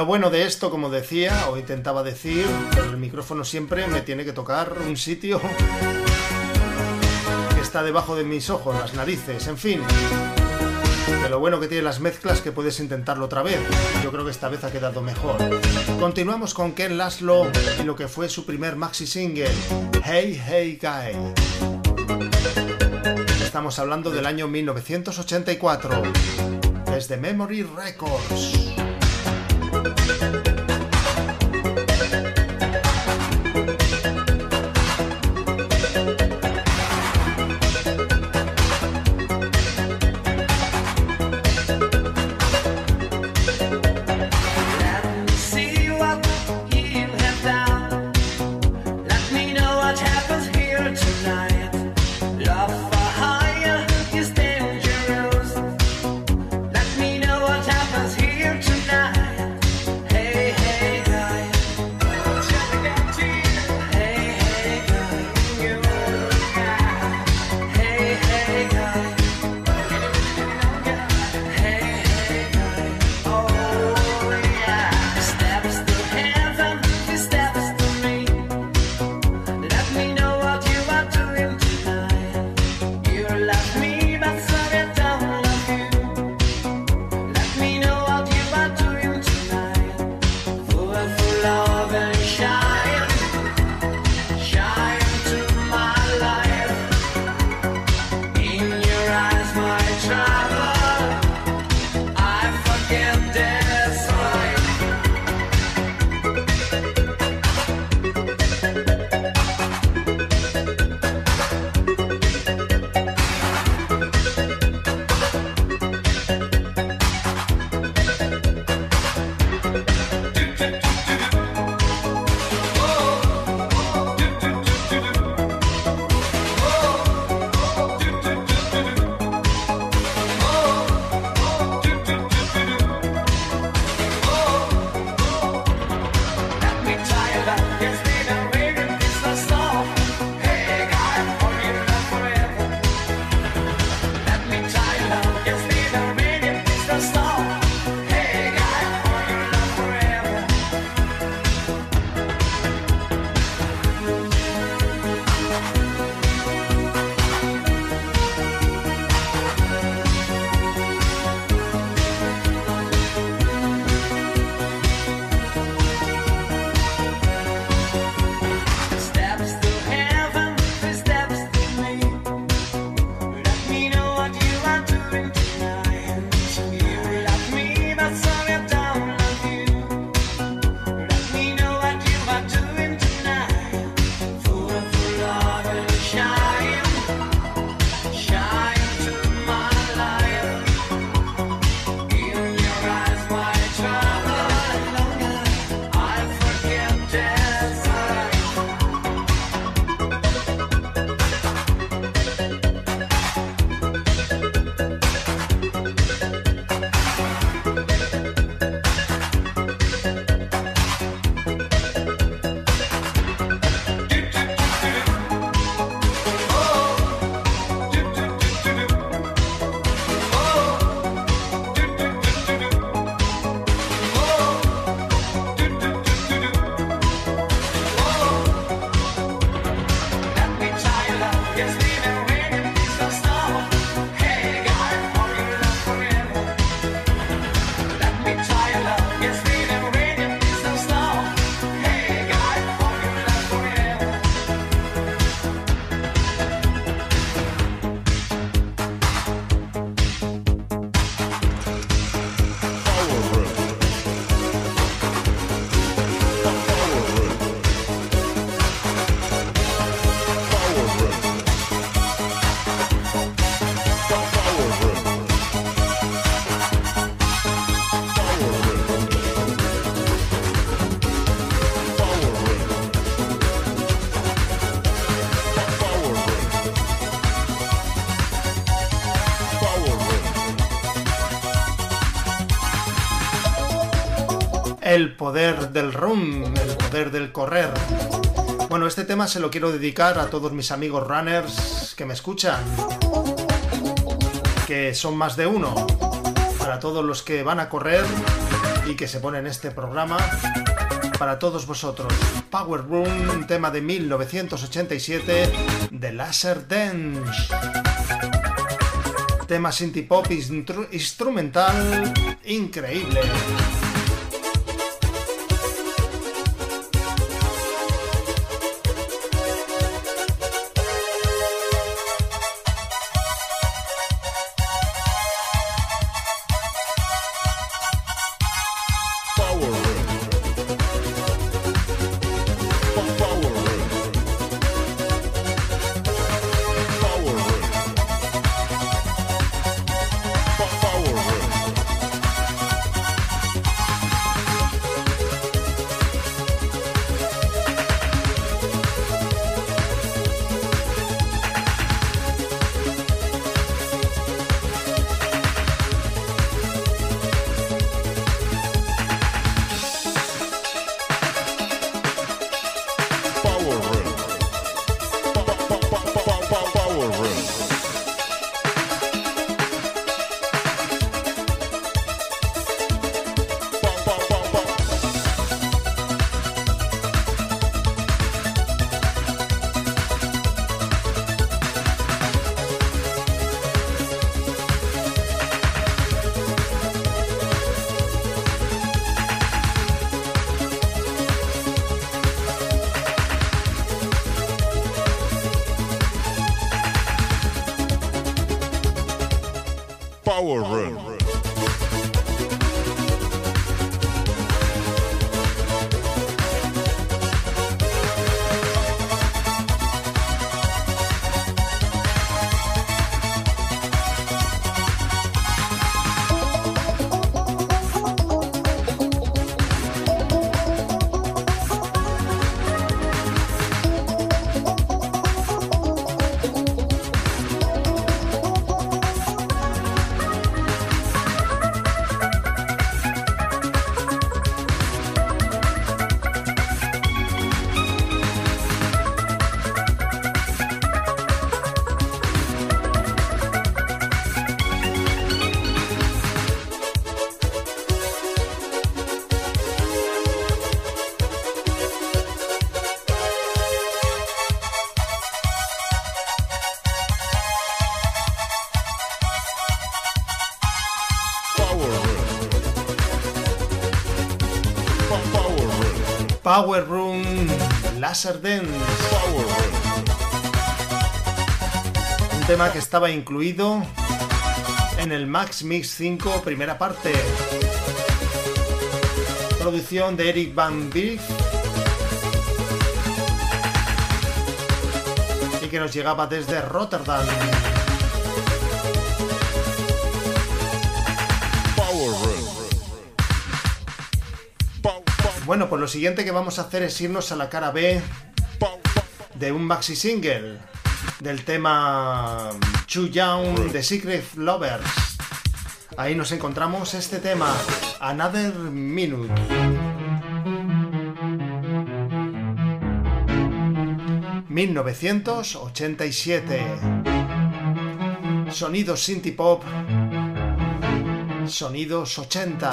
lo bueno de esto, como decía, o intentaba decir, el micrófono siempre me tiene que tocar un sitio que está debajo de mis ojos, las narices, en fin. De lo bueno que tiene las mezclas que puedes intentarlo otra vez. Yo creo que esta vez ha quedado mejor. Continuamos con Ken Laszlo y lo que fue su primer maxi single, Hey Hey Guy. Estamos hablando del año 1984, desde Memory Records. thank you. El poder del run, el poder del correr. Bueno, este tema se lo quiero dedicar a todos mis amigos runners que me escuchan, que son más de uno, para todos los que van a correr y que se ponen este programa, para todos vosotros. Power Room, un tema de 1987 de Laser Dance. Tema synth pop instrumental increíble. Power Room Laser Dance. Power Room. Un tema que estaba incluido en el Max Mix 5 primera parte. Producción de Eric Van Beek. Y que nos llegaba desde Rotterdam. Bueno, pues lo siguiente que vamos a hacer es irnos a la cara B de un maxi single del tema Chu Young de Secret Lovers. Ahí nos encontramos este tema, Another Minute. ...1987... Sonidos synth pop... Sonidos 80...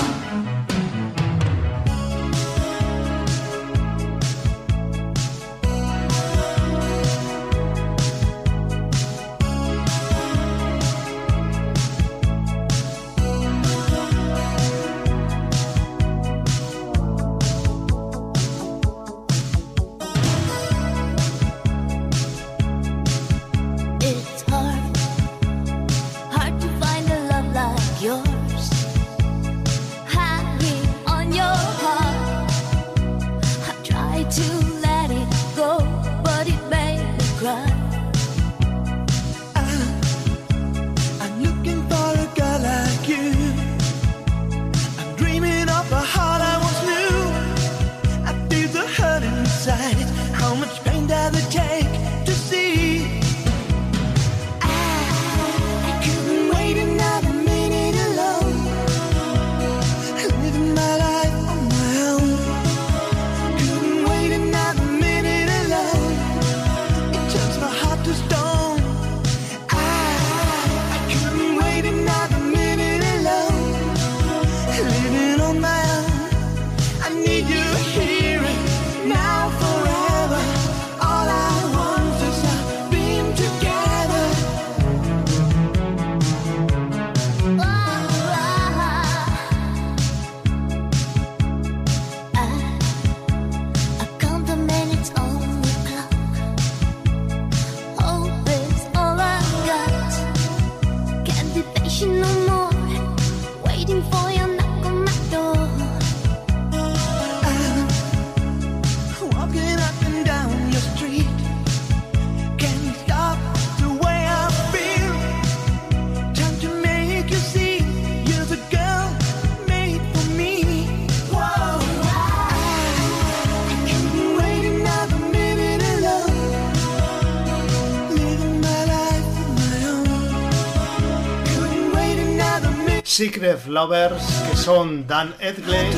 Lovers, que son Dan Edgley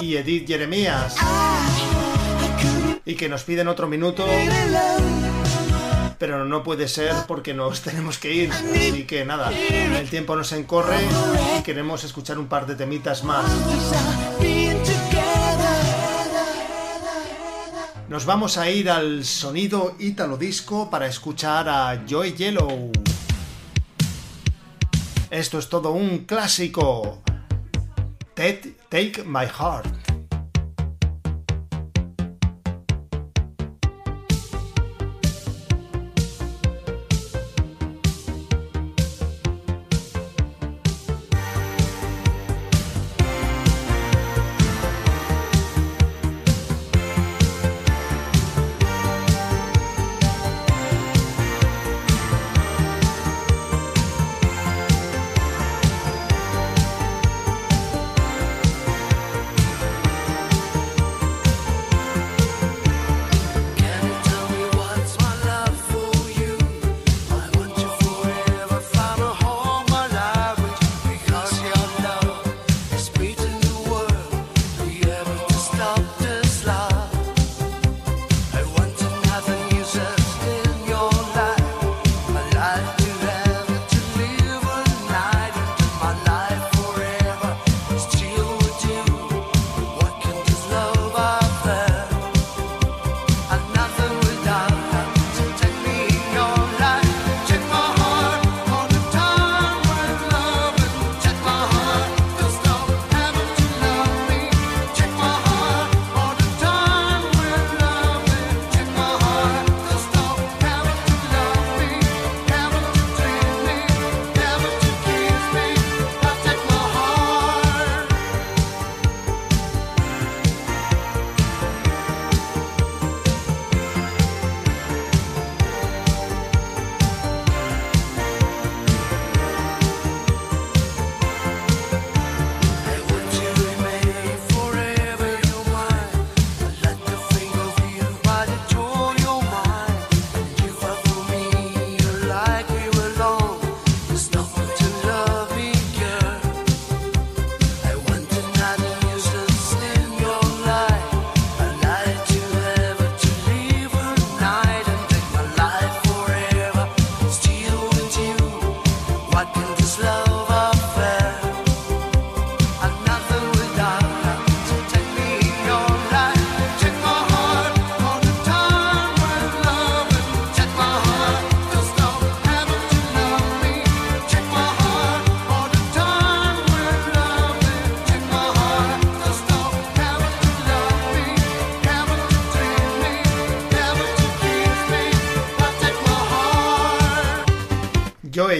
y Edith Jeremías. Y que nos piden otro minuto. Pero no puede ser porque nos tenemos que ir. Así que nada, el tiempo nos encorre y queremos escuchar un par de temitas más. Nos vamos a ir al sonido Italo Disco para escuchar a Joy Yellow. Esto es todo un clásico. Take, My Heart.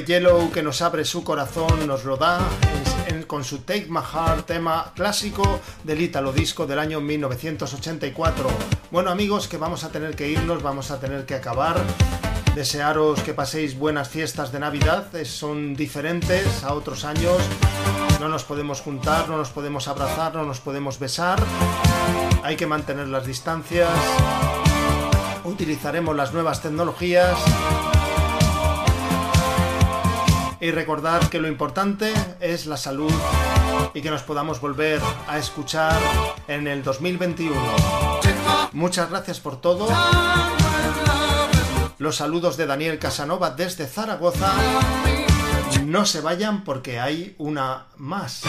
Yellow que nos abre su corazón, nos lo da con su Take My Heart, tema clásico del Italo Disco del año 1984. Bueno amigos, que vamos a tener que irnos, vamos a tener que acabar. Desearos que paséis buenas fiestas de Navidad, son diferentes a otros años. No nos podemos juntar, no nos podemos abrazar, no nos podemos besar. Hay que mantener las distancias. Utilizaremos las nuevas tecnologías. Y recordar que lo importante es la salud y que nos podamos volver a escuchar en el 2021. Muchas gracias por todo. Los saludos de Daniel Casanova desde Zaragoza. No se vayan porque hay una más.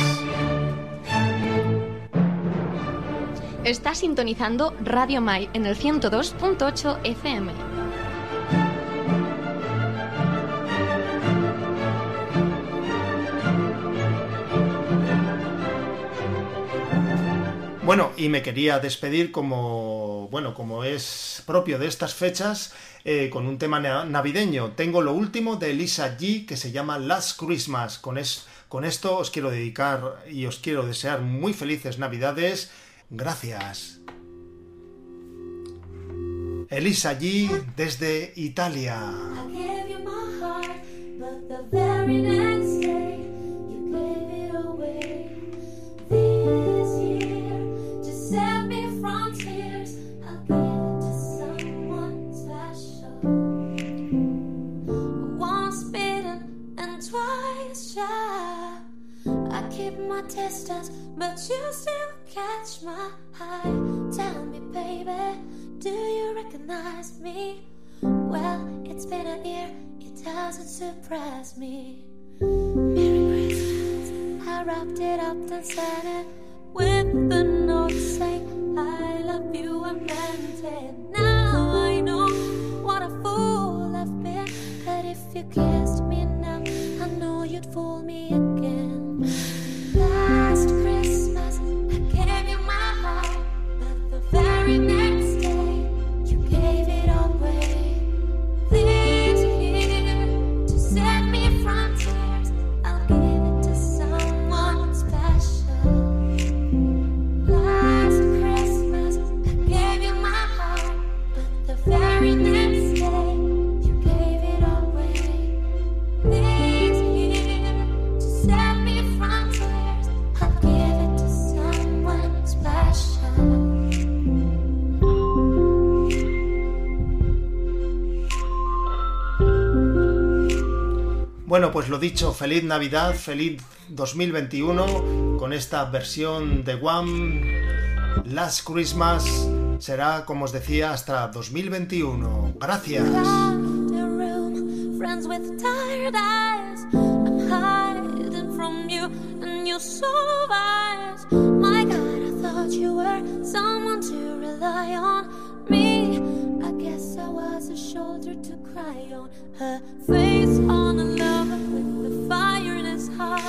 Está sintonizando Radio Mai en el 102.8 FM. Bueno, y me quería despedir como, bueno, como es propio de estas fechas, eh, con un tema na- navideño. Tengo lo último de Elisa G que se llama Last Christmas. Con, es, Con esto os quiero dedicar y os quiero desear muy felices Navidades. Gracias. Elisa G desde Italia. Shy. I keep my distance, but you still catch my eye. Tell me, baby, do you recognize me? Well, it's been a year, it doesn't surprise me. Merry Christmas, I wrapped it up and sent it with the note saying, I love you and meant it. Now I know what a fool I've been, but if you kissed me now, I you'd fool me again. Last Christmas, I gave you my heart, but the very next Bueno, pues lo dicho, feliz Navidad, feliz 2021 con esta versión de One Last Christmas. Será, como os decía, hasta 2021. Gracias. cry on her face on a lover with the fire in his heart.